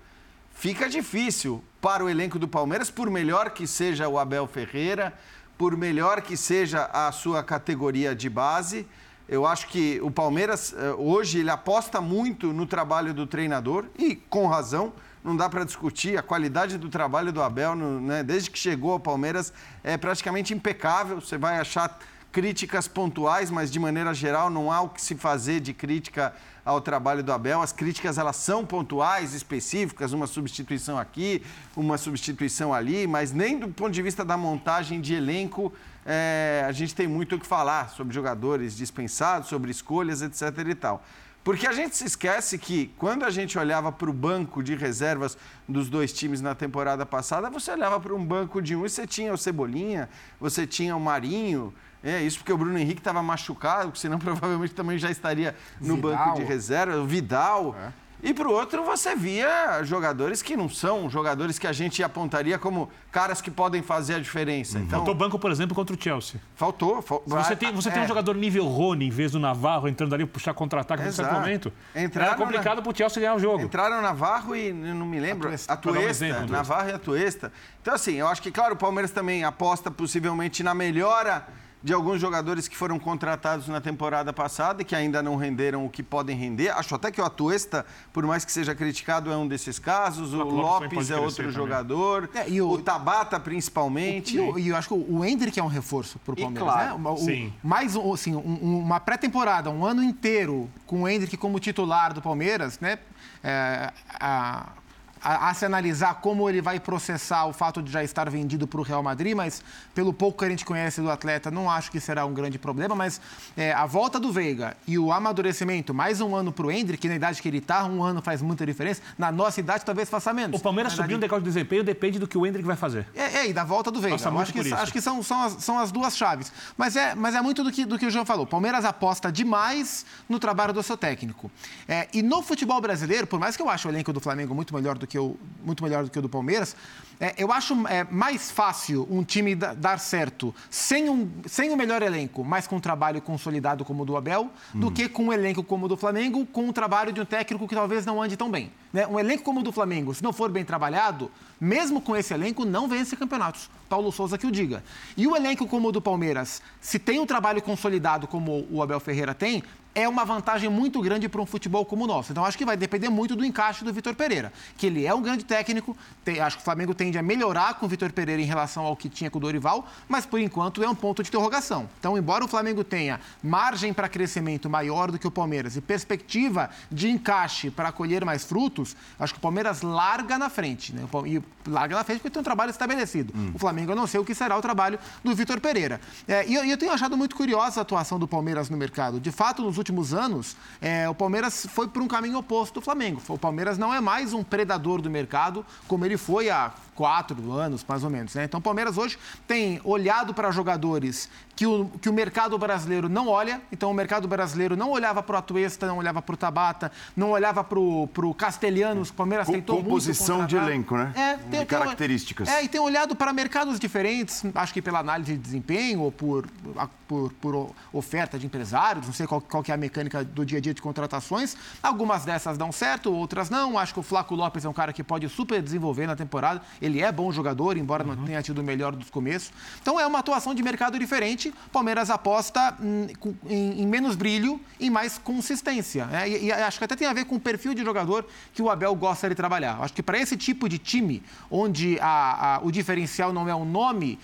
fica difícil para o elenco do Palmeiras, por melhor que seja o Abel Ferreira, por melhor que seja a sua categoria de base. Eu acho que o Palmeiras, eh, hoje, ele aposta muito no trabalho do treinador e com razão. Não dá para discutir a qualidade do trabalho do Abel, né, desde que chegou ao Palmeiras, é praticamente impecável. Você vai achar críticas pontuais, mas de maneira geral não há o que se fazer de crítica ao trabalho do Abel. As críticas elas são pontuais, específicas, uma substituição aqui, uma substituição ali, mas nem do ponto de vista da montagem de elenco é, a gente tem muito o que falar sobre jogadores dispensados, sobre escolhas, etc. e tal. Porque a gente se esquece que quando a gente olhava para o banco de reservas dos dois times na temporada passada, você olhava para um banco de um e você tinha o Cebolinha, você tinha o Marinho. É, isso porque o Bruno Henrique estava machucado, senão provavelmente também já estaria no Vidal. banco de reserva. O Vidal. É. E para o outro, você via jogadores que não são jogadores que a gente apontaria como caras que podem fazer a diferença. Então, Faltou banco, por exemplo, contra o Chelsea. faltou. fal- Você tem, você tem é. um jogador nível Rony em vez do Navarro entrando ali puxar contra-ataque nesse Exato. momento. Entraram Era complicado pro Chelsea ganhar o jogo. Entraram Navarro e não me lembro. Atuesta. Atuesta. Um Navarro e Atuesta. Então, assim, eu acho que, claro, o Palmeiras também aposta possivelmente na melhora de alguns jogadores que foram contratados na temporada passada e que ainda não renderam o que podem render. Acho até que o Atuesta, por mais que seja criticado, é um desses casos. O Lopes também Lopes pode é outro também. jogador. É, e o- o... Tabata, principalmente. E, eu- e eu acho que o Hendrick é um reforço para o Palmeiras. claro, né? O- sim. mais um, assim, um- uma pré-temporada, um ano inteiro com o Hendrick como titular do Palmeiras, né? É, a, a- a se analisar como ele vai processar o fato de já estar vendido para o Real Madrid, mas pelo pouco que a gente conhece do atleta, não acho que será um grande problema. Mas é, a volta do Veiga e o amadurecimento, mais um ano para o Hendrick, na idade que ele está, um ano faz muita diferença. Na nossa idade, talvez faça menos. O Palmeiras Na subir um degrau de desempenho depende do que o Hendrick vai fazer. é, é, e da volta do Veiga. Acho que, acho que são, são, as, são as duas chaves. Mas é, mas é muito do que, do que o João falou. O Palmeiras aposta demais no trabalho do seu técnico. É, e no futebol brasileiro, por mais que eu ache o elenco do Flamengo muito melhor do que o, muito melhor do, que o do Palmeiras, é, eu acho é, mais fácil um time da- dar certo sem, um, sem o melhor elenco, mas com um trabalho consolidado como o do Abel, do que com um elenco como o do Flamengo, com o trabalho de um técnico que talvez não ande tão bem. né? Um elenco como o do Flamengo, se não for bem trabalhado, mesmo com esse elenco, não vence campeonatos. Paulo Souza que o diga. E o elenco como o do Palmeiras, se tem um trabalho consolidado como o Abel Ferreira tem, é uma vantagem muito grande para um futebol como o nosso. Então acho que vai depender muito do encaixe do Vitor Pereira, que ele é um grande técnico, tem- acho que o Flamengo tende a melhorar com o Vitor Pereira em relação ao que tinha com o Dorival, mas por enquanto é um ponto de interrogação. Então, embora o Flamengo tenha margem para crescimento maior do que o Palmeiras e perspectiva de encaixe para colher mais frutos, acho que o Palmeiras larga na frente. Né? E larga na frente porque tem um trabalho estabelecido. O Flamengo, eu não sei o que será o trabalho do Vitor Pereira. É, e eu, e eu tenho achado muito curiosa a atuação do Palmeiras no mercado. De fato, nos últimos anos, é, o Palmeiras foi por um caminho oposto do Flamengo. O Palmeiras não é mais um predador do mercado como ele foi há quatro anos, mais ou menos. Né? Então, o Palmeiras hoje tem olhado para jogadores que o, que o mercado brasileiro não olha. Então, o mercado brasileiro não olhava para o Atuesta, não olhava para o Tabata, não olhava para o Castelhanos. O Palmeiras Co- tentou muito composição de elenco, né? É, De tem, tem- características. É, e tem olhado para mercados diferentes, acho que pela análise de desempenho ou por, por, por oferta de empresários, não sei qual, qual que é a mecânica do dia a dia de contratações. Algumas dessas dão certo, outras não. Acho que o Flaco Lopes é um cara que pode super desenvolver na temporada. Ele é bom jogador, embora não tenha tido o melhor dos começos. Então é uma atuação de mercado diferente. Palmeiras aposta hum, com- em, em menos brilho e mais consistência. né? E, e acho que até tem a ver com o perfil de jogador que o Abel gosta de trabalhar. Acho que para esse tipo de time, onde a- a- o diferencial não é o nome,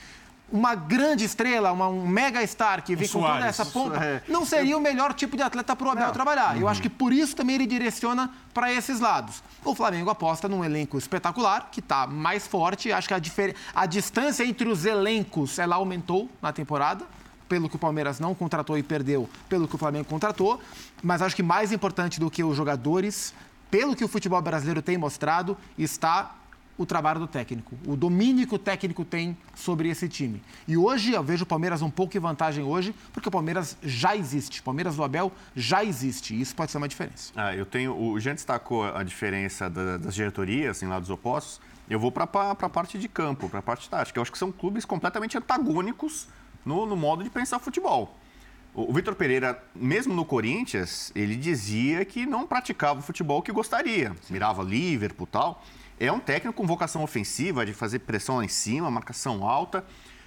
uma grande estrela, uma, um mega star que vem com toda essa ponta, É. não seria o melhor tipo de atleta para o Abel trabalhar. Eu acho que por isso também ele direciona para esses lados. O Flamengo aposta num elenco espetacular, que está mais forte. Acho que a, difer- a distância entre os elencos ela aumentou na temporada pelo que o Palmeiras não contratou e perdeu, pelo que o Flamengo contratou. Mas acho que mais importante do que os jogadores, pelo que o futebol brasileiro tem mostrado, está o trabalho do técnico, o domínio que o técnico tem sobre esse time. E hoje eu vejo o Palmeiras um pouco em vantagem hoje, porque o Palmeiras já existe. O Palmeiras do Abel já existe. E isso pode ser uma diferença. Ah, eu tenho. O Jean destacou a diferença da- das diretorias em lados opostos. Eu vou para a parte de campo, para a parte tática. Eu acho que são clubes completamente antagônicos no, no modo de pensar futebol. O, Vitor Pereira, mesmo no Corinthians, ele dizia que não praticava o futebol que gostaria. Mirava Liverpool e tal. É um técnico com vocação ofensiva, de fazer pressão lá em cima, marcação alta.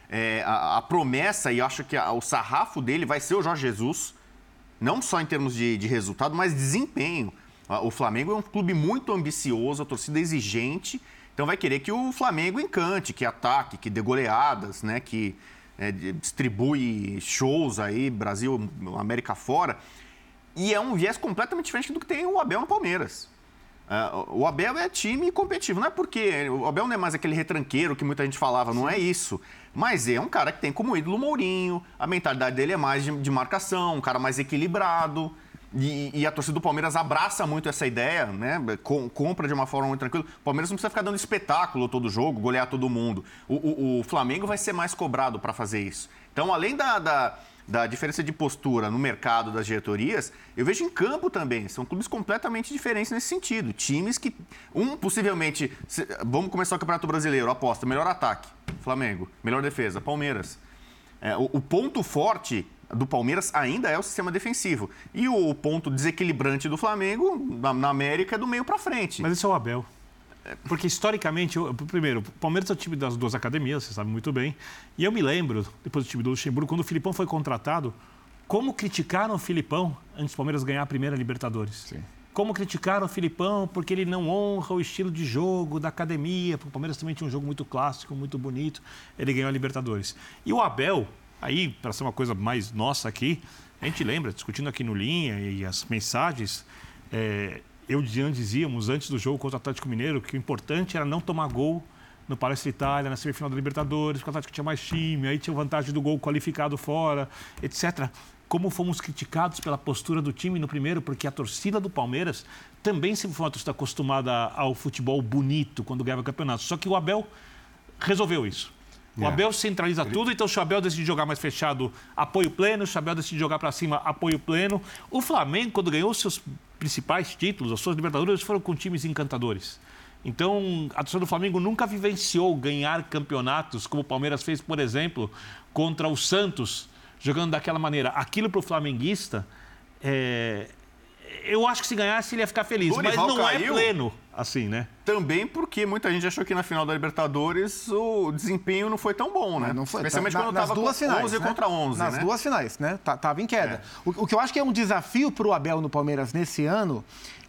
É, a, a promessa, e acho que a- o sarrafo dele vai ser o Jorge Jesus não só em termos de, de resultado, mas desempenho. O Flamengo é um clube muito ambicioso, a torcida é exigente, então vai querer que o Flamengo encante, que ataque, que dê goleadas, né? que é, distribui shows aí, Brasil, América fora. E é um viés completamente diferente do que tem o Abel no Palmeiras. Uh, o Abel é time competitivo, não é porque o Abel não é mais aquele retranqueiro que muita gente falava, não é isso. Mas é um cara que tem como ídolo o Mourinho, a mentalidade dele é mais de, de marcação, um cara mais equilibrado. E, e, a torcida do Palmeiras abraça muito essa ideia, né? Com, compra de uma forma muito tranquila. O Palmeiras não precisa ficar dando espetáculo todo jogo, golear todo mundo. O, o, o Flamengo vai ser mais cobrado para fazer isso. Então, além da, da da diferença de postura no mercado das diretorias, eu vejo em campo também. São clubes completamente diferentes nesse sentido. Times que, um, possivelmente, se, vamos começar o Campeonato Brasileiro, aposta, melhor ataque, Flamengo, melhor defesa, Palmeiras. É, o, o, ponto forte do Palmeiras ainda é o sistema defensivo. E o ponto desequilibrante do Flamengo, na, na América, é do meio para frente. Mas esse é o Abel. Porque historicamente, eu, primeiro, o Palmeiras é o time das duas academias, você sabe muito bem. E eu me lembro, depois do time do Luxemburgo, quando o Filipão foi contratado, como criticaram o Filipão antes do Palmeiras ganhar a primeira Libertadores. Sim. Como criticaram o Filipão porque ele não honra o estilo de jogo da academia, porque o Palmeiras também tinha um jogo muito clássico, muito bonito, ele ganhou a Libertadores. E o Abel, aí, para ser uma coisa mais nossa aqui, a gente lembra, discutindo aqui no Linha e as mensagens, é, eu e Jean dizíamos antes do jogo contra o Atlético Mineiro que o importante era não tomar gol no Palestra Itália, na semifinal da Libertadores, porque o Atlético tinha mais time, aí tinha vantagem do gol qualificado fora, etc. Como fomos criticados pela postura do time no primeiro, porque a torcida do Palmeiras também sempre foi uma torcida acostumada ao futebol bonito quando ganhava campeonato. Só que o Abel resolveu isso. O é. Abel centraliza Ele... tudo, então se o Abel decide jogar mais fechado, apoio pleno. Se o Abel decide jogar para cima, apoio pleno. O Flamengo, quando ganhou seus principais títulos, as suas Libertadores, foram com times encantadores. Então, a torcida do Flamengo nunca vivenciou ganhar campeonatos, como o Palmeiras fez, por exemplo, contra o Santos, jogando daquela maneira. Aquilo para o flamenguista, é... eu acho que se ganhasse ele ia ficar feliz, mas não é caiu. é pleno assim, né? Também porque muita gente achou que na final da Libertadores o desempenho não foi tão bom, né? Não foi. Especialmente na, quando nas duas finais, 11 né? contra 11, Nas né? duas finais, né? Tava em queda. É. O, o, que eu acho que é um desafio para o Abel no Palmeiras nesse ano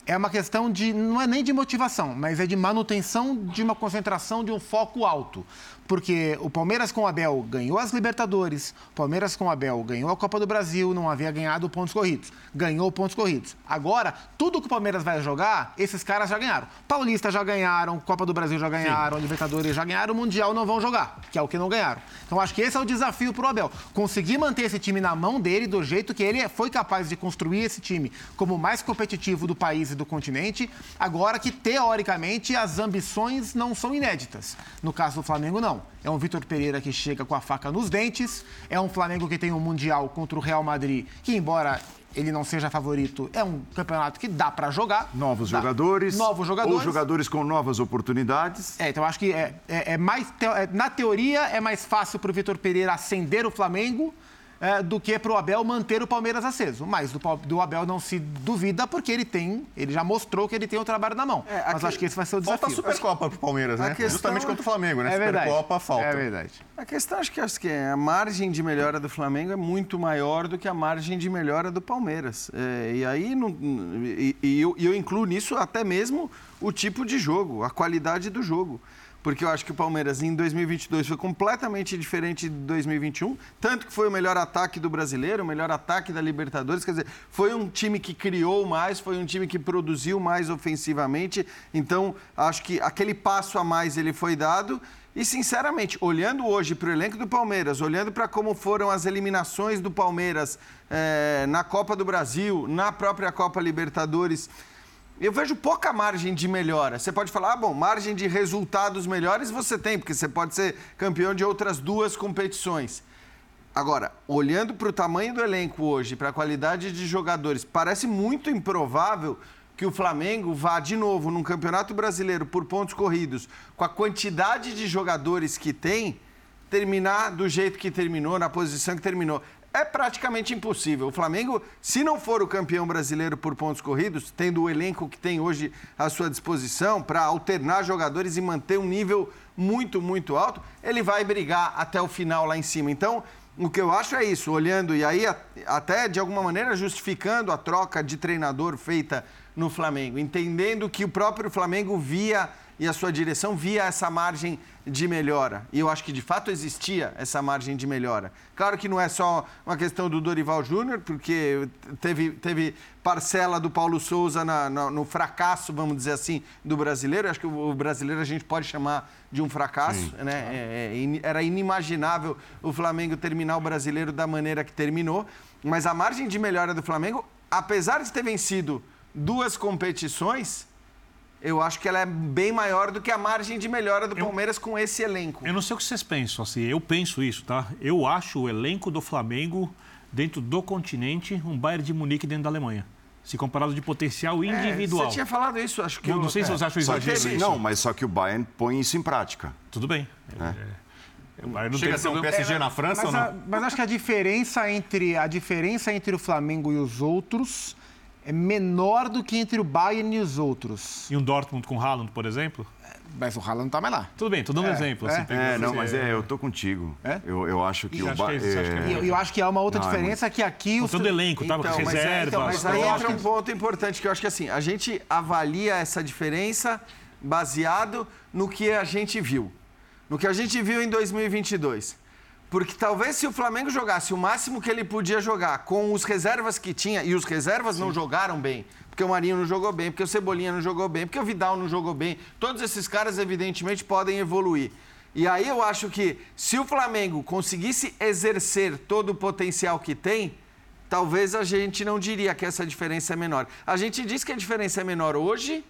é uma questão de, não é nem de motivação, mas é de manutenção de uma concentração, de um foco alto. Porque o Palmeiras com o Abel ganhou as Libertadores, o Palmeiras com o Abel ganhou a Copa do Brasil, não havia ganhado pontos corridos. Ganhou pontos corridos. Agora, tudo que o Palmeiras vai jogar, esses caras já ganharam. Paulista já ganharam, Copa do Brasil já ganharam, Sim. Libertadores já ganharam, o Mundial não vão jogar, que é o que não ganharam. Então, acho que esse é o desafio para o Abel. Conseguir manter esse time na mão dele, do jeito que ele foi capaz de construir esse time como o mais competitivo do país do continente, agora que, teoricamente, as ambições não são inéditas. No caso do Flamengo, não. É um Vitor Pereira que chega com a faca nos dentes. É um Flamengo que tem um Mundial contra o Real Madrid, que, embora ele não seja favorito, é um campeonato que dá para jogar. Novos dá. jogadores. Novos jogadores. Ou jogadores com novas oportunidades. É, então acho que é, é, é mais. É, na teoria, é mais fácil para o Vitor Pereira acender o Flamengo é, do que para o Abel manter o Palmeiras aceso. Mas do, do, Abel não se duvida porque ele tem, ele já mostrou que ele tem o trabalho na mão. É, Mas acho que esse vai ser o desafio. Falta a Supercopa para o Palmeiras, né? Questão... Justamente contra o Flamengo, né? É verdade. Supercopa falta. É verdade. A questão acho que, acho que a margem de melhora do Flamengo é muito maior do que a margem de melhora do Palmeiras. É, e aí não, e, e eu, eu incluo nisso até mesmo o tipo de jogo, a qualidade do jogo porque eu acho que o Palmeiras em 2022 foi completamente diferente de 2021, tanto que foi o melhor ataque do brasileiro, o melhor ataque da Libertadores, quer dizer, foi um time que criou mais, foi um time que produziu mais ofensivamente, então acho que aquele passo a mais ele foi dado. E, sinceramente, olhando hoje para o elenco do Palmeiras, olhando para como foram as eliminações do Palmeiras é, na Copa do Brasil, na própria Copa Libertadores, eu vejo pouca margem de melhora. Você pode falar, ah, bom, margem de resultados melhores você tem, porque você pode ser campeão de outras duas competições. Agora, olhando para o tamanho do elenco hoje, para a qualidade de jogadores, parece muito improvável que o Flamengo vá de novo num campeonato brasileiro por pontos corridos, com a quantidade de jogadores que tem, terminar do jeito que terminou, na posição que terminou é praticamente impossível. O Flamengo, se não for o campeão brasileiro por pontos corridos, tendo o elenco que tem hoje à sua disposição para alternar jogadores e manter um nível muito, muito alto, ele vai brigar até o final lá em cima. Então, o que eu acho é isso, olhando e aí até de alguma maneira justificando a troca de treinador feita no Flamengo, entendendo que o próprio Flamengo via e a sua direção via essa margem de melhora. E eu acho que de fato existia essa margem de melhora. Claro que não é só uma questão do Dorival Júnior, porque teve, teve parcela do Paulo Souza na, na, no fracasso, vamos dizer assim, do brasileiro. Eu acho que o brasileiro a gente pode chamar de um fracasso. Sim, né? É, é, era inimaginável o Flamengo terminar o brasileiro da maneira que terminou. Mas a margem de melhora do Flamengo, apesar de ter vencido duas competições eu acho que ela é bem maior do que a margem de melhora do Palmeiras eu, com esse elenco. Eu não sei o que vocês pensam, assim, eu penso isso, tá? Eu acho o elenco do Flamengo dentro do continente um Bayern de Munique dentro da Alemanha. Se comparado de potencial é, individual. É, você tinha falado isso, acho que. Não, eu, não sei se é, você acha exagero. Que, não, mas só que o Bayern põe isso em prática. Tudo bem. É. É, não Chega a ser um PSG é, na França mas ou não? A, mas acho que a diferença entre a diferença entre o Flamengo e os outros é menor do que entre o Bayern e os outros. E um Dortmund com o Haaland, por exemplo? Mas o Haaland não está mais lá. Tudo bem, estou dando é, um exemplo. Assim, é, é não, mas é, eu estou contigo. É? Eu, eu acho que o Bayern... É... Eu, eu, acho que há uma outra não, diferença que aqui... O todo elenco, tá? Então, Reservas. Mas, é, então, mas aí entra um ponto importante que eu acho que assim, a gente avalia essa diferença baseado no que a gente viu. No que a gente viu em 2022. Porque talvez se o Flamengo jogasse o máximo que ele podia jogar com os reservas que tinha, e os reservas Sim. não jogaram bem, porque o Marinho não jogou bem, porque o Cebolinha não jogou bem, porque o Vidal não jogou bem, todos esses caras evidentemente podem evoluir. E aí eu acho que se o Flamengo conseguisse exercer todo o potencial que tem, talvez a gente não diria que essa diferença é menor. A gente diz que a diferença é menor hoje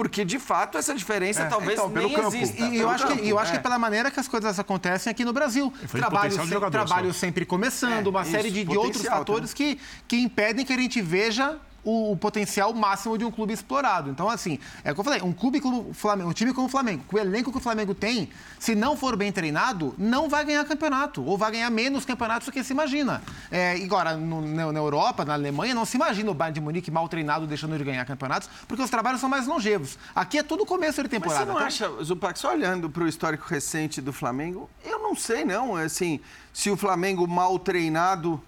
porque de fato essa diferença é, talvez então, nem campo, exista. E, eu, acho campo, que, eu acho que é pela maneira que as coisas acontecem aqui no Brasil. Trabalho, se, trabalho sempre começando, uma isso, série de, de outros fatores que, que impedem que a gente veja o, o, potencial máximo de um clube explorado. Então, assim, é o que eu falei, um clube como o Flamengo, um time como o Flamengo, com o elenco que o Flamengo tem, se não for bem treinado, não vai ganhar campeonato, ou vai ganhar menos campeonatos do que se imagina. É, agora, no, na, na, Europa, na Alemanha, não se imagina o Bayern de Munique mal treinado deixando de ganhar campeonatos, porque os trabalhos são mais longevos. Aqui é tudo começo de temporada. Mas você não tá? acha, Zupac, só olhando para o histórico recente do Flamengo, eu não sei, não, assim, se o Flamengo mal treinado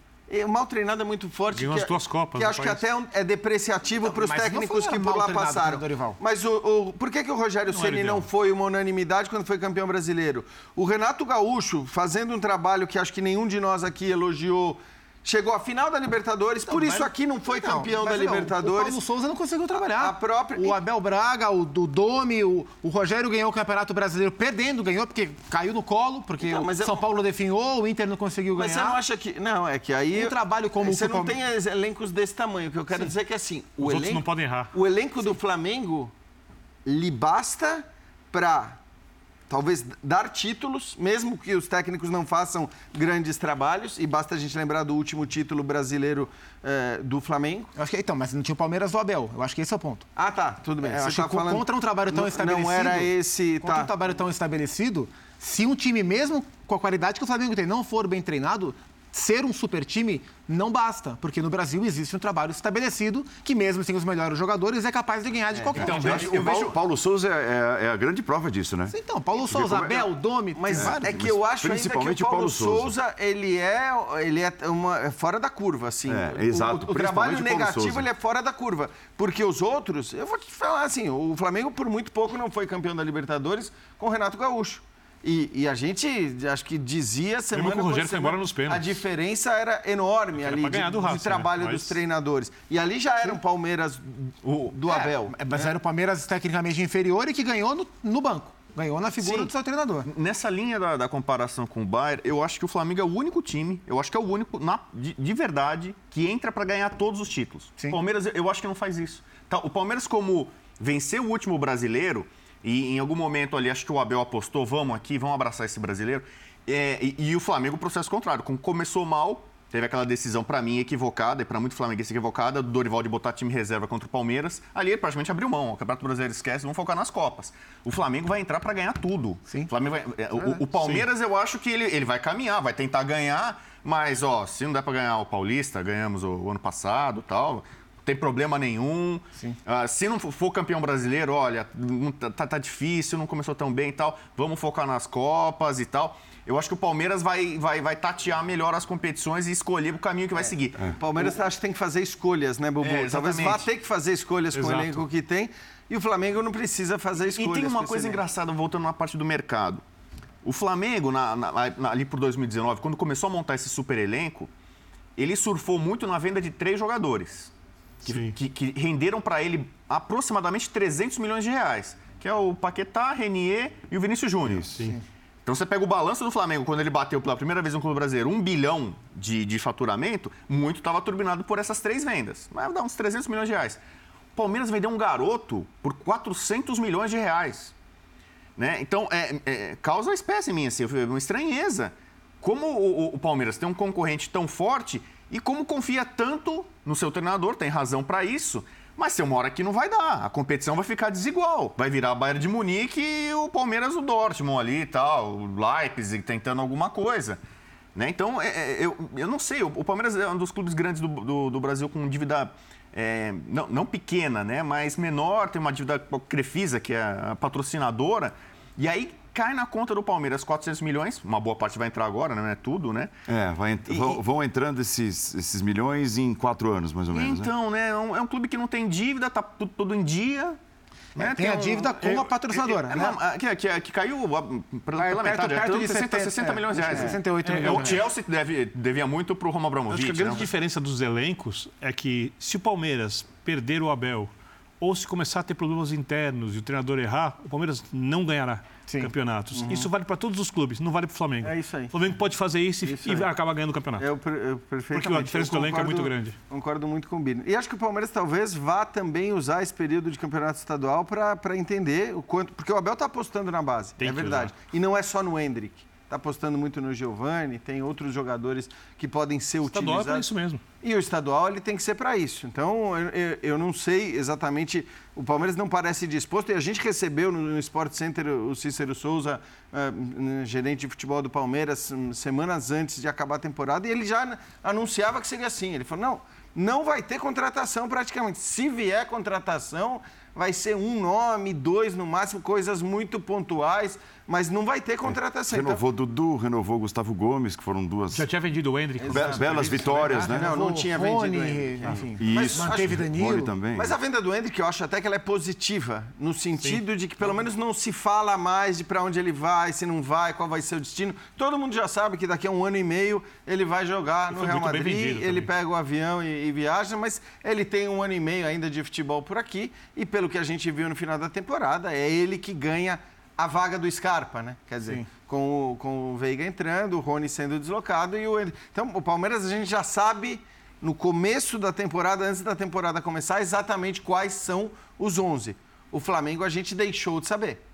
mal treinado é muito forte. Ganhou as duas Copas. Que acho país. que até é depreciativo para os técnicos que por lá passaram. Mas o, o, por que, que o Rogério Ceni não foi uma unanimidade quando foi campeão brasileiro? O Renato Gaúcho, fazendo um trabalho que acho que nenhum de nós aqui elogiou Chegou à final da Libertadores, não, por isso aqui não foi não, campeão da Libertadores. O Paulo Souza não conseguiu trabalhar. A, a própria... O Abel Braga, o, o Domi, o, o, Rogério ganhou o Campeonato Brasileiro perdendo, ganhou porque caiu no colo, porque não, o São eu... Paulo definhou, o Inter não conseguiu ganhar. Mas você não acha que. Não, é que aí. Um trabalho como Você não tem elencos desse tamanho. O que eu quero Sim. dizer é que assim. O Os elenco, não podem errar. O elenco do Flamengo lhe basta para talvez dar títulos, mesmo que os técnicos não façam grandes trabalhos, e basta a gente lembrar do último título brasileiro eh, do Flamengo. Eu acho que então, mas não tinha o Palmeiras do Abel. Eu acho que esse é o ponto. Ah, tá, tudo bem. É, eu acho tá que falando... contra um trabalho tão não, estabelecido. Não era esse. Contra tá. um trabalho tão estabelecido, se um time, mesmo com a qualidade que o Flamengo tem, não for bem treinado, ser um super time não basta, porque no Brasil existe um trabalho estabelecido que, mesmo sem os melhores jogadores, é capaz de ganhar de é, qualquer então, eu, eu vejo... Paulo Souza é, é, a grande prova disso, né? Então, Paulo Souza, como... Abel, Domi, mas é que eu acho Principalmente ainda que o Paulo, Paulo Souza, Souza, ele é, ele é uma, é fora da curva, assim. É, exato. O, o trabalho negativo ele é fora da curva, porque os outros, eu vou te falar assim, o Flamengo por muito pouco não foi campeão da Libertadores com o Renato Gaúcho. E, e, a gente, acho que dizia semana que o Rogério foi embora nos pênaltis. A diferença era enorme era ali de, do Racing, de, trabalho né? dos treinadores. E ali já era um Palmeiras o, do é, Abel. Mas é. era o Palmeiras tecnicamente inferior e que ganhou no, no banco. Ganhou na figura Sim. do seu treinador. Nessa linha da, da, comparação com o Bayern, eu acho que o Flamengo é o único time, eu acho que é o único, na, de, de, verdade, que entra para ganhar todos os títulos. Sim. O Palmeiras, eu acho que não faz isso. Tá, o Palmeiras, como venceu o último brasileiro, e em algum momento ali, acho que o Abel apostou, vamos aqui, vamos abraçar esse brasileiro. É, e, e, o Flamengo, o processo contrário. Como começou mal, teve aquela decisão, para mim, equivocada, e para muito flamenguista equivocada, do Dorival de botar time reserva contra o Palmeiras. Ali ele praticamente abriu mão. O Campeonato Brasileiro esquece, vão focar nas Copas. O Flamengo vai entrar para ganhar tudo. Sim. O, Flamengo vai, é, o, o, Palmeiras, Sim. eu acho que ele, ele vai caminhar, vai tentar ganhar, mas, ó, se não der para ganhar o Paulista, ganhamos o, o ano passado tal tem problema nenhum. Uh, se não for campeão brasileiro, olha, tá, tá, tá, difícil, não começou tão bem e tal, vamos focar nas Copas e tal. Eu acho que o Palmeiras vai, vai, vai tatear melhor as competições e escolher o caminho que vai é. seguir. É. O Palmeiras o... acha que tem que fazer escolhas, né, Bubu? É, Talvez vá ter que fazer escolhas Exato. com o elenco que tem. E o Flamengo não precisa fazer escolhas. E tem uma coisa engraçada, voltando na parte do mercado. O Flamengo, na- na- na- ali por 2019, quando começou a montar esse super elenco, ele surfou muito na venda de três jogadores. Que, Sim. que- que renderam para ele aproximadamente 300 milhões de reais. Que é o Paquetá, Renier e o Vinícius Júnior. Então você pega o balanço do Flamengo, quando ele bateu pela primeira vez no Clube Brasileiro um bilhão de, de faturamento, muito estava turbinado por essas três vendas. Vai dar uns 300 milhões de reais. O Palmeiras vendeu um garoto por 400 milhões de reais. Né? Então, é, é, causa espécie em mim, assim, uma estranheza. Como o, o- o Palmeiras tem um concorrente tão forte e como confia tanto no seu treinador, tem razão para isso, mas tem uma hora que não vai dar. A competição vai ficar desigual. Vai virar a Bayern de Munique e o Palmeiras o Dortmund ali e tal, o Leipzig tentando alguma coisa. Né? Então, é, é, eu, eu não sei, o, Palmeiras é um dos clubes grandes do, do- do Brasil com dívida é, não, não pequena, né? mas menor, tem uma dívida com a Crefisa, que é a patrocinadora, e aí cai na conta do Palmeiras 400 milhões, uma boa parte vai entrar agora, né? não é tudo, né? É, vai ent- E- vão, vão entrando esses, esses milhões em quatro anos, mais ou menos. né? Então, né? É um, é um clube que não tem dívida, tá tudo, tudo em dia. né? tem a um- dívida com a patrocinadora, é, né? não, é, que, que, que caiu ah, pela, É, perto- metade, é perto de 60, 70, 60 milhões de reais. é, né? 68 É, milhões O. Chelsea deve, devia muito pro Roman Acho que Abramovich. a grande né? diferença dos elencos é que se o Palmeiras perder o Abel ou se começar a ter problemas internos e o treinador errar, o Palmeiras não ganhará Sim. campeonatos. Isso vale para todos os clubes, não vale para o Flamengo. É isso aí. O Flamengo pode fazer isso, e- Isso e aí. acaba ganhando o campeonato. Eu, eu perfeitamente. Porque a diferença Eu do elenco é muito concordo- grande. Concordo muito com o Bino. E acho que o Palmeiras talvez vá também usar esse período de campeonato estadual para entender o quanto. Porque o Abel está apostando na base, Tem é verdade. E não é só no Hendrick. Está apostando muito no Giovani, tem outros jogadores que podem ser O estadual é utilizados. para isso mesmo. E o estadual ele tem que ser para isso. Então, eu, eu- eu não sei exatamente. O Palmeiras não parece disposto. E a gente recebeu no, no Sport Center o Cícero Souza, hum, gerente de futebol do Palmeiras, hum, semanas antes de acabar a temporada, e ele já anunciava que seria assim. Ele falou: não, não vai ter contratação praticamente. Se vier contratação, vai ser um nome, dois no máximo, coisas muito pontuais, mas não vai ter contratação. Então, Renovou Dudu, renovou Gustavo Gomes, que foram duas Já tinha vendido o Hendrick. be- belas vitórias, né? Não, não tinha Rony, vendido enfim. Isso. Manteve acho- Danilo. Rony também. Mas a venda do Hendrick, eu acho até que ela é positiva, no sentido de que pelo menos não se fala mais de para onde ele vai, se não vai, qual vai ser o destino. Todo mundo já sabe que daqui a um ano e meio ele vai jogar no Real Madrid, ele também. pega o avião e, e viaja, mas ele tem um ano e meio ainda de futebol por aqui e pelo que a gente viu no final da temporada, é ele que ganha a vaga do Scarpa, né? Quer dizer, Sim. com o, com o Veiga entrando, o Rony sendo deslocado e o. Então, o Palmeiras a gente já sabe no começo da temporada, antes da temporada começar, exatamente quais são os 11. O Flamengo a gente deixou de saber.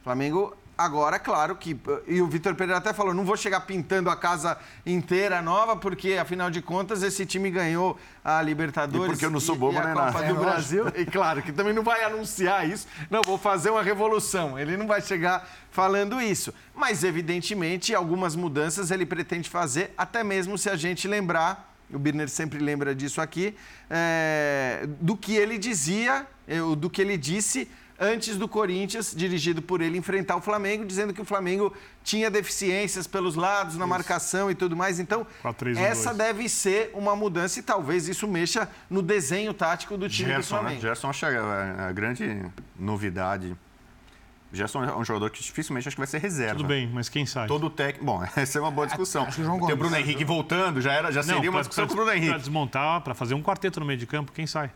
O Flamengo agora, claro que e o Vitor Pereira até falou, não vou chegar pintando a casa inteira nova, porque afinal de contas esse time ganhou a Libertadores E porque eu não sou e- bobo, e a né, Copa do É. Brasil. E claro que também não vai anunciar isso. Não, vou fazer uma revolução. Ele não vai chegar falando isso. Mas, evidentemente, algumas mudanças ele pretende fazer, até mesmo se a gente lembrar, o Birner sempre lembra disso aqui, é, do que ele dizia, eh, do que ele disse antes do Corinthians, dirigido por ele, enfrentar o Flamengo, dizendo que o Flamengo tinha deficiências pelos lados, na marcação e tudo mais. Então, 4-3-1-2. essa deve ser uma mudança e talvez isso mexa no desenho tático do time do Gerson, né? Flamengo. Gerson acho que é a, grande novidade. Gerson é um jogador que dificilmente acho que vai ser reserva. Tudo bem, mas quem sai? Todo técnico. Bom, essa é uma boa discussão. Acho que o João Tem o Gomes. Bruno Henrique voltando, já, era, já seria uma pra- discussão pra- com o Bruno Henrique. desmontar, para fazer um quarteto no meio de campo, quem sai?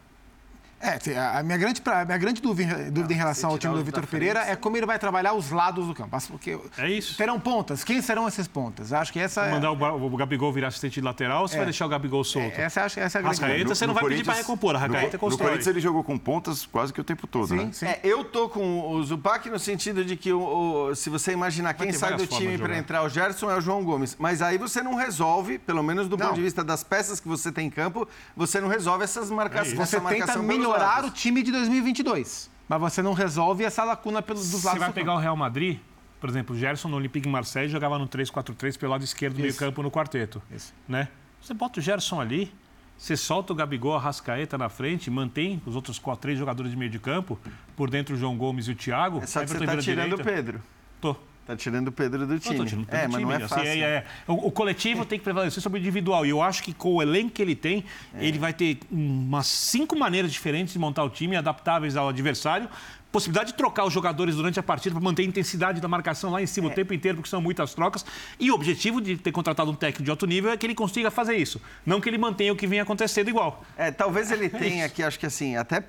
É, a minha grande, a minha grande dúvida, dúvida em relação ao time do Vitor Pereira é como ele vai trabalhar os lados do campo. Porque É isso. terão pontas. Quem serão esses pontas? Acho que essa é, Mandar o, Ba- o Gabigol virar assistente de lateral ou você É. vai deixar o Gabigol solto? essa, acho, essa é a grande Rascaeta, você não vai pedir para recompor, a Rascaeta no, no constrói. Corinthians ele jogou com pontas quase que o tempo todo, Sim, né? sim. É, eu tô com o Zupac no sentido de que o, o- se você imaginar quem sai do time para entrar, o Gerson é o João Gomes. Mas aí você não resolve, pelo menos do Não. ponto de vista das peças que você tem em campo, você não resolve essas marcações. isso. Você essa tenta marcação melhorar o lados. time de 2022, mas você não resolve essa lacuna pelos dos Você lados vai do pegar o Real Madrid, por exemplo, o Gerson no Olympique Marseille jogava no 3-4-3 pelo lado esquerdo do meio campo no quarteto. Isso. Né? Você bota o Gerson ali, você solta o Gabigol, a Rascaeta na frente, mantém os outros quatro, três jogadores de meio de campo, por dentro o João Gomes e o Thiago. É só que você tá vira tirando o. Pedro. Tô. Tá tirando o Pedro do time. Não, tirando é, do mas time, não é assim, fácil. é- é- o, o coletivo tem que prevalecer sobre o individual. E eu acho que com o elenco que ele tem, É. ele vai ter umas cinco maneiras diferentes de montar o time, adaptáveis ao adversário. Possibilidade de trocar os jogadores durante a partida para manter a intensidade da marcação lá em cima É. o tempo inteiro, porque são muitas trocas. E o objetivo de ter contratado um técnico de alto nível é que ele consiga fazer isso. Não que ele mantenha o que vem acontecendo igual. É, talvez ele tenha aqui, acho que assim, até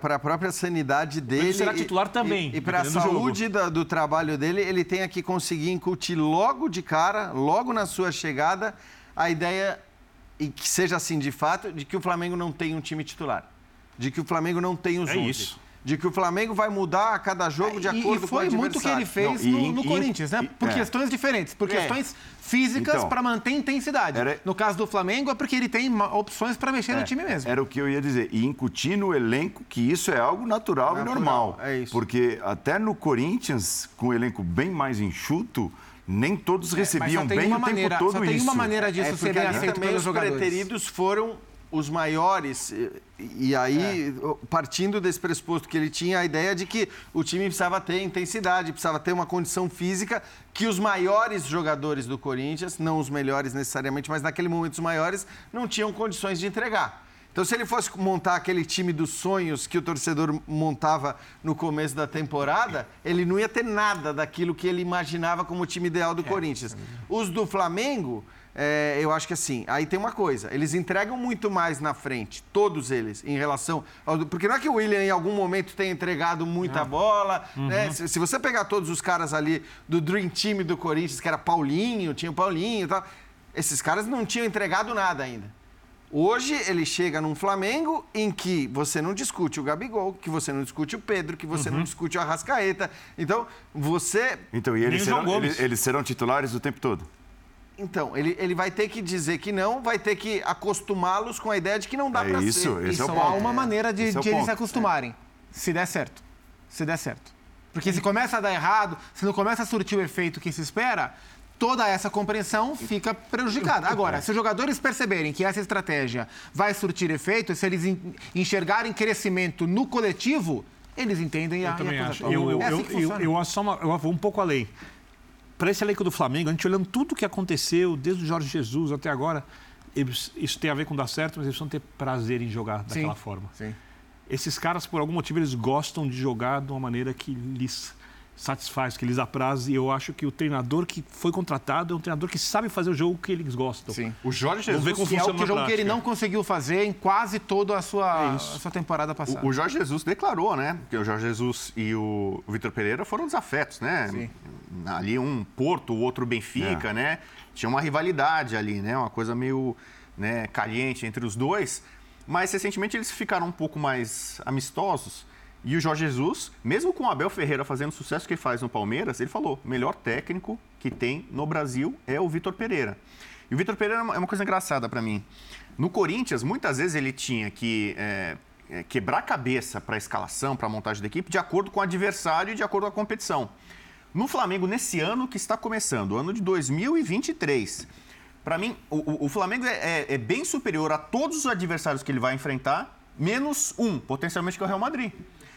para a própria sanidade dele. será titular e- também, E, para a do saúde da- do trabalho dele, ele tenha que conseguir incutir logo de cara, logo na sua chegada, a ideia, e que seja assim de fato, de que o Flamengo não tem um time titular. De que o Flamengo não tem os É 11. isso. De que o Flamengo vai mudar a cada jogo de E- acordo e foi com o muito o que ele adversário. fez Não, e- no, no e- Corinthians, né? e- Por é. questões diferentes, por É. questões físicas Então, para manter intensidade. era- No caso do Flamengo é porque ele tem opções para mexer no time mesmo. Era o que eu ia dizer. E incutir no elenco que isso é algo natural, e Natural, normal. é isso. Porque até no Corinthians, com o elenco bem mais enxuto, nem todos É, recebiam tem bem o tempo maneira, todo só tem isso. uma maneira disso É, ser porque bem aceito também pelos os jogadores. preteridos foram os maiores. E, aí, partindo desse pressuposto que ele tinha a ideia de que o time precisava ter intensidade, precisava ter uma condição física que os maiores jogadores do Corinthians, não os melhores necessariamente, mas naquele momento os maiores, não tinham condições de entregar. Então, se ele fosse montar aquele time dos sonhos que o torcedor montava no começo da temporada, ele não ia ter nada daquilo que ele imaginava como o time ideal do Corinthians. Os do Flamengo, é, eu acho que assim, aí tem uma coisa, eles entregam muito mais na frente, todos eles, em relação ao. Porque não é que o William em algum momento tenha entregado muita bola, né? Se, se você pegar todos os caras ali do Dream Team do Corinthians, que era Paulinho, tinha o Paulinho e tal, esses caras não tinham entregado nada ainda. Hoje ele chega num Flamengo em que você não discute o Gabigol, que você não discute o Pedro, que você não discute o Arrascaeta. Então, você. Então, e eles serão, eles, eles serão titulares o tempo todo. Então, ele, ele vai ter que dizer que não, vai ter que acostumá-los com a ideia de que não dá É pra isso, ser. esse E é o só ponto. há uma maneira de, Esse é de eles se acostumarem. Se der certo. Se der certo. Porque se começa a dar errado, se não começa a surtir o efeito que se espera, toda essa compreensão fica prejudicada. Agora, se os jogadores perceberem que essa estratégia vai surtir efeito, se eles en- enxergarem crescimento no coletivo, eles entendem a Eu também a coisa acho. Eu, eu, é assim eu, que eu, eu acho só uma- eu vou um pouco além. Para esse elenco do Flamengo, a gente olhando tudo que aconteceu, desde o Jorge Jesus até agora, eles- isso tem a ver com dar certo, mas eles precisam ter prazer em jogar daquela Sim, forma. Sim. Esses caras, por algum motivo, eles gostam de jogar de uma maneira que lhes satisfaz, que lhes apraz. E eu acho que o treinador que foi contratado é um treinador que sabe fazer o jogo que eles gostam. Sim. O Jorge Vamos ver Jesus. como Que é o jogo que ele não conseguiu fazer em quase toda a sua, É a sua temporada passada. O, o Jorge Jesus declarou, né? Que o Jorge Jesus e o Vitor Pereira foram desafetos, né? Sim. Ali um Porto, o outro Benfica, né? Tinha uma rivalidade ali, né? Uma coisa meio né, caliente entre os dois. Mas recentemente eles ficaram um pouco mais amistosos. E o Jorge Jesus, mesmo com o Abel Ferreira fazendo o sucesso que faz no Palmeiras, ele falou: melhor técnico que tem no Brasil é o Vitor Pereira. E o Vitor Pereira é uma- é coisa engraçada para mim. No Corinthians, muitas vezes ele tinha que é, quebrar cabeça para a escalação, para a montagem da equipe, de acordo com o adversário e de acordo com a competição. No Flamengo, nesse ano que está começando, o ano de 2023, para mim, o, o- o Flamengo é, é- é bem superior a todos os adversários que ele vai enfrentar, menos um, potencialmente, que é o Real Madrid.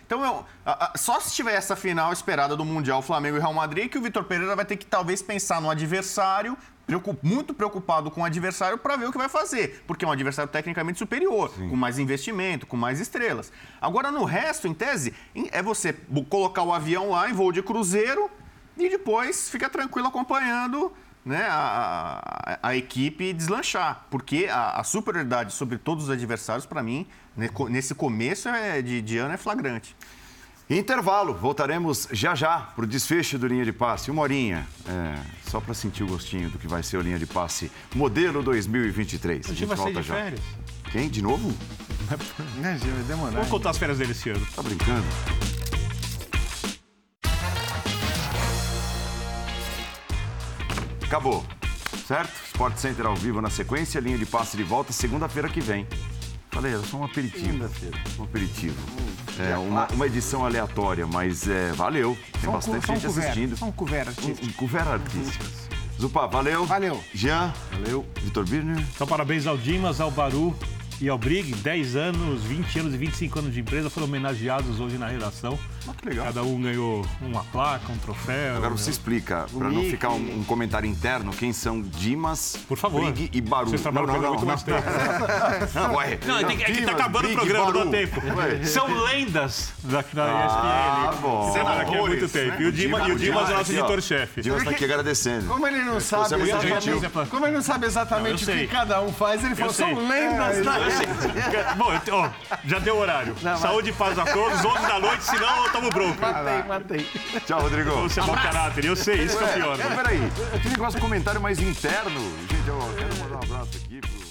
Então, eu- a- a- só se tiver essa final esperada do Mundial Flamengo e Real Madrid, que o Vitor Pereira vai ter que talvez pensar no adversário, preocup- muito preocupado com o adversário para ver o que vai fazer, porque é um adversário tecnicamente superior, com mais investimento, com mais estrelas. Agora, no resto, em tese, é você colocar o avião lá em voo de cruzeiro e depois fica tranquilo acompanhando né, a, a- a equipe deslanchar. Porque a, a superioridade sobre todos os adversários, para mim, co- nesse começo é de, de ano é flagrante. Intervalo, voltaremos já já para o desfecho do Linha de Passe. Uma horinha, é, só para sentir o gostinho do que vai ser o Linha de Passe modelo 2023. A gente volta de já. férias. Quem? De novo? Né? Vai demorar. Vamos contar as férias dele esse ano. Tá brincando? Acabou, certo? Sport Center ao vivo na sequência, linha de passe de volta segunda-feira que vem. Falei, era só um aperitivo. Segunda-feira. Um aperitivo. É, uma, uma edição aleatória, mas é, valeu. Tem cu- bastante um gente assistindo. só um couvert Um, artístico. um artísticas. Zupa, valeu. Valeu. Jean, valeu. Vitor Birner. Então, parabéns ao Dimas, ao Baru e ao Brig, 10 anos, 20 anos e 25 anos de empresa foram homenageados hoje na redação. Ah, que legal. Cada um ganhou uma placa, um troféu. Agora você explica, para não ficar um, um comentário interno, quem são Dimas, Por favor. Brig e Baru. Vocês trabalham programa há muito mais tempo. Não, ué, Não, tem que- é que tá Dimas, acabando o Brig, programa, não dá tempo. Ué. São lendas da, da Ah, ESPN. bom. Você trabalha aqui há muito tempo. né? E o Dimas, e o Dimas é o nosso editor-chefe. Dimas está aqui agradecendo. Como ele não sabe, é muito exatamente, como ele não sabe exatamente Não, o que cada um faz, ele falou, são lendas da sei. Bom, já deu horário. Saúde e paz a todos, 11 da noite, senão eu tomo bronca. Matei, matei. Tchau, Rodrigo. Você é mau caráter, eu sei, isso que é o pior. Mas peraí, eu tinha um negócio de comentário mais interno. Gente, eu quero mandar um abraço aqui pro